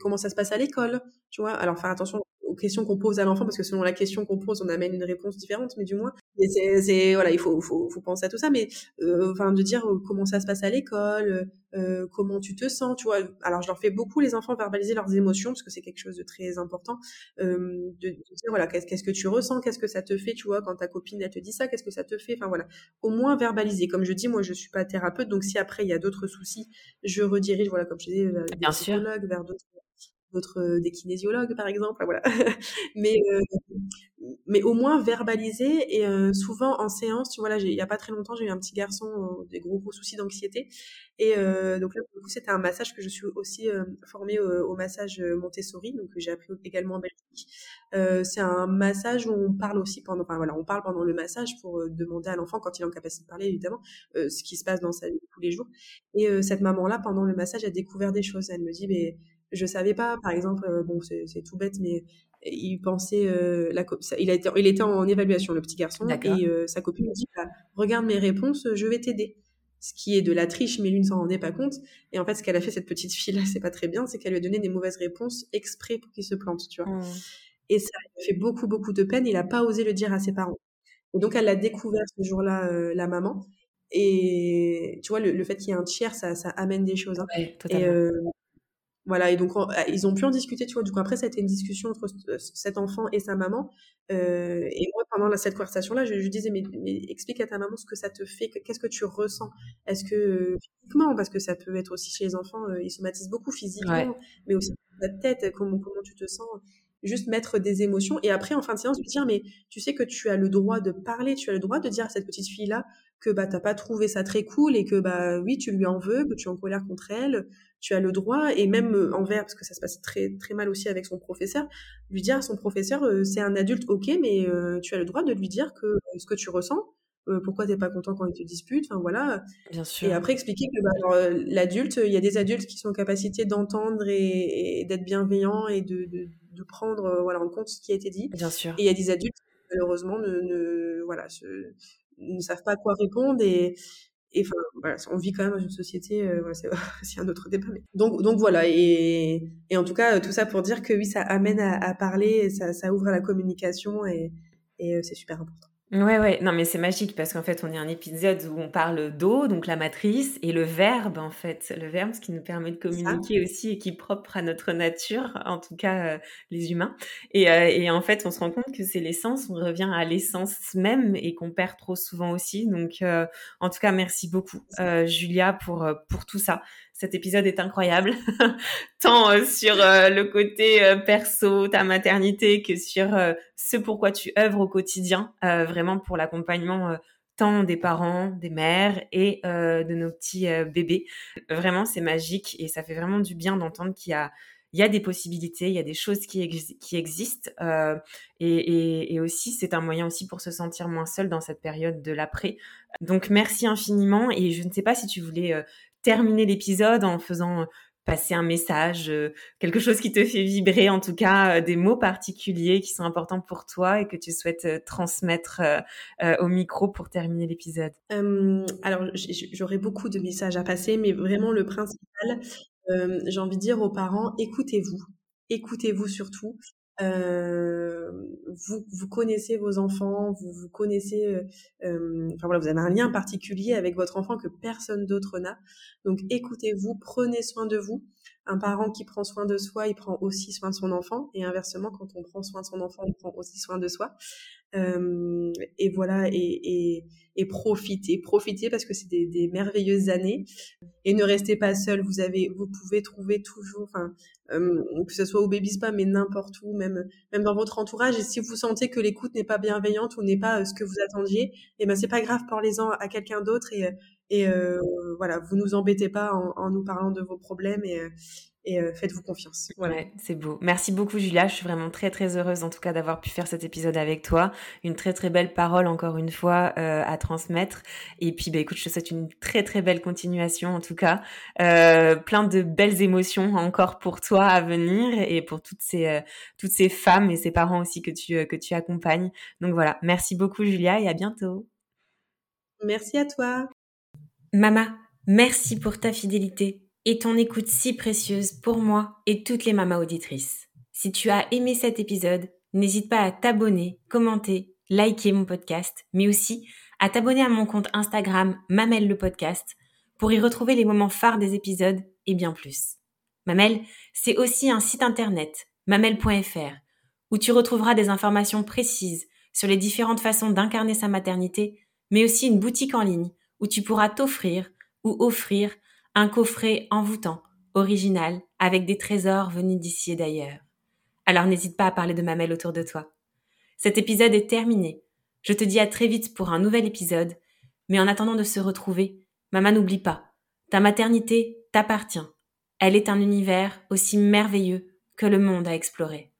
comment ça se passe à l'école, tu vois. Alors, faire attention aux questions qu'on pose à l'enfant, parce que selon la question qu'on pose, on amène une réponse différente, mais du moins, c'est, voilà, il faut, faut, faut penser à tout ça, mais euh, enfin, de dire euh, comment ça se passe à l'école, euh, comment tu te sens, tu vois. Alors, je leur fais beaucoup, les enfants, verbaliser leurs émotions, parce que c'est quelque chose de très important, euh, de, de, dire, voilà, qu'est-ce que tu ressens, qu'est-ce que ça te fait, tu vois, quand ta copine, elle te dit ça, qu'est-ce que ça te fait, enfin, voilà. Au moins verbaliser. Comme je dis, moi, je suis pas thérapeute, donc si après, il y a d'autres soucis, je redirige, voilà, comme je disais, vers des psychologues, vers d'autres d'autres euh, des kinésiologues par exemple voilà. Mais euh, mais au moins verbaliser et euh, souvent en séance tu vois là il y a pas très longtemps j'ai eu un petit garçon des gros gros soucis d'anxiété. Et donc là pour c'était un massage que je suis aussi formée au, massage Montessori donc j'ai appris également en Belgique. C'est un massage où on parle aussi pendant enfin voilà on parle pendant le massage pour demander à l'enfant quand il est en capacité de parler évidemment ce qui se passe dans sa vie tous les jours. Et cette maman là pendant le massage a découvert des choses. Elle me dit mais je savais pas, par exemple, euh, bon, c'est tout bête, mais il pensait, euh, la, il, a été, il était en évaluation, le petit garçon, et euh, sa copine lui dit, bah, regarde mes réponses, je vais t'aider. Ce qui est de la triche, mais lui ne s'en rendait pas compte. Et en fait, ce qu'elle a fait, cette petite fille-là, c'est pas très bien, c'est qu'elle lui a donné des mauvaises réponses exprès pour qu'il se plante, tu vois. Mmh. Et ça lui a fait beaucoup, beaucoup de peine. Il a pas osé le dire à ses parents. Et donc, elle l'a découvert ce jour-là, la maman. Et tu vois, le, fait qu'il y ait un tiers, ça, ça amène des choses. Hein. Ouais, et, voilà, et donc ah, ils ont pu en discuter, tu vois. Du coup, après, ça a été une discussion entre cet enfant et sa maman. Euh, et moi, pendant cette conversation-là, je, lui disais, mais, explique à ta maman ce que ça te fait, qu'est-ce que tu ressens? Est-ce que physiquement, parce que ça peut être aussi chez les enfants, euh, ils somatisent beaucoup physiquement, mais aussi dans ta tête, comment, comment tu te sens? Juste mettre des émotions et après en fin de séance lui dire mais tu sais que tu as le droit de parler tu as le droit de dire à cette petite fille là que bah t'as pas trouvé ça très cool et que bah oui tu lui en veux que tu es en colère contre elle tu as le droit, et même euh, envers, parce que ça se passe très, très mal aussi avec son professeur, lui dire à son professeur, euh, c'est un adulte, ok, mais euh, tu as le droit de lui dire que ce que tu ressens, pourquoi t'es pas content quand il te dispute, enfin voilà. Bien sûr. Et après expliquer que bah, l'adulte, il y a des adultes qui sont en capacité d'entendre et, d'être bienveillants et de, de, de prendre voilà, en compte ce qui a été dit. Bien sûr. Et il y a des adultes qui malheureusement ne, ne voilà, se, ne savent pas quoi répondre et, et enfin voilà on vit quand même dans une société euh, c'est un autre débat mais... donc donc voilà et, et en tout cas tout ça pour dire que oui ça amène à, à parler ça, ça ouvre à la communication et, et euh, c'est super important Ouais, ouais, non, mais c'est magique parce qu'en fait, on est un épisode où on parle d'eau, donc la matrice, et le verbe, en fait, le verbe, ce qui nous permet de communiquer aussi et qui est propre à notre nature, en tout cas euh, les humains. Et, euh, et, en fait, on se rend compte que c'est l'essence, on revient à l'essence même et qu'on perd trop souvent aussi. Donc, euh, en tout cas, merci beaucoup, Julia, pour, pour tout ça cet épisode est incroyable, tant euh, sur euh, le côté euh, perso, ta maternité, que sur ce pourquoi tu œuvres au quotidien, vraiment pour l'accompagnement tant des parents, des mères et de nos petits bébés. Vraiment, c'est magique et ça fait vraiment du bien d'entendre qu'il y a il y a des possibilités, il y a des choses qui, existent et, aussi c'est un moyen aussi pour se sentir moins seul dans cette période de l'après. Donc merci infiniment et je ne sais pas si tu voulais terminer l'épisode en faisant passer un message, quelque chose qui te fait vibrer, en tout cas des mots particuliers qui sont importants pour toi et que tu souhaites transmettre au micro pour terminer l'épisode Alors, j'aurais beaucoup de messages à passer, mais vraiment le principal, j'ai envie de dire aux parents, écoutez-vous, écoutez-vous surtout. Euh, vous, connaissez vos enfants, vous, connaissez, euh, euh, enfin voilà, vous avez un lien particulier avec votre enfant que personne d'autre n'a. Donc écoutez-vous, prenez soin de vous. Un parent qui prend soin de soi, il prend aussi soin de son enfant, et inversement, quand on prend soin de son enfant, on prend aussi soin de soi. Et voilà, et, profitez, profitez parce que c'est des, merveilleuses années. Et ne restez pas seul. Vous avez, vous pouvez trouver toujours, que ce soit au baby spa, mais n'importe où, même même dans votre entourage. Et si vous sentez que l'écoute n'est pas bienveillante ou n'est pas euh, ce que vous attendiez, et eh ben c'est pas grave, parlez-en à quelqu'un d'autre et et euh, voilà, vous nous embêtez pas en, en, nous parlant de vos problèmes et et euh, faites-vous confiance. Voilà. Ouais, c'est beau. Merci beaucoup Julia, je suis vraiment très très heureuse en tout cas d'avoir pu faire cet épisode avec toi. Une très très belle parole encore une fois euh, à transmettre. Et puis bah écoute, je te souhaite une très très belle continuation en tout cas. Euh, plein de belles émotions encore pour toi à venir et pour toutes ces euh, toutes ces femmes et ces parents aussi que tu que tu accompagnes. Donc voilà, merci beaucoup Julia et à bientôt. Merci à toi. Mama, merci pour ta fidélité et ton écoute si précieuse pour moi et toutes les mamas auditrices. Si tu as aimé cet épisode, n'hésite pas à t'abonner, commenter, liker mon podcast, mais aussi à t'abonner à mon compte Instagram Mamel le podcast pour y retrouver les moments phares des épisodes et bien plus. Mamel, c'est aussi un site internet, mamel.fr, où tu retrouveras des informations précises sur les différentes façons d'incarner sa maternité, mais aussi une boutique en ligne où tu pourras t'offrir ou offrir un coffret envoûtant, original, avec des trésors venus d'ici et d'ailleurs. Alors n'hésite pas à parler de Mamelle autour de toi. Cet épisode est terminé. Je te dis à très vite pour un nouvel épisode, mais en attendant de se retrouver, maman n'oublie pas, ta maternité t'appartient. Elle est un univers aussi merveilleux que le monde à explorer.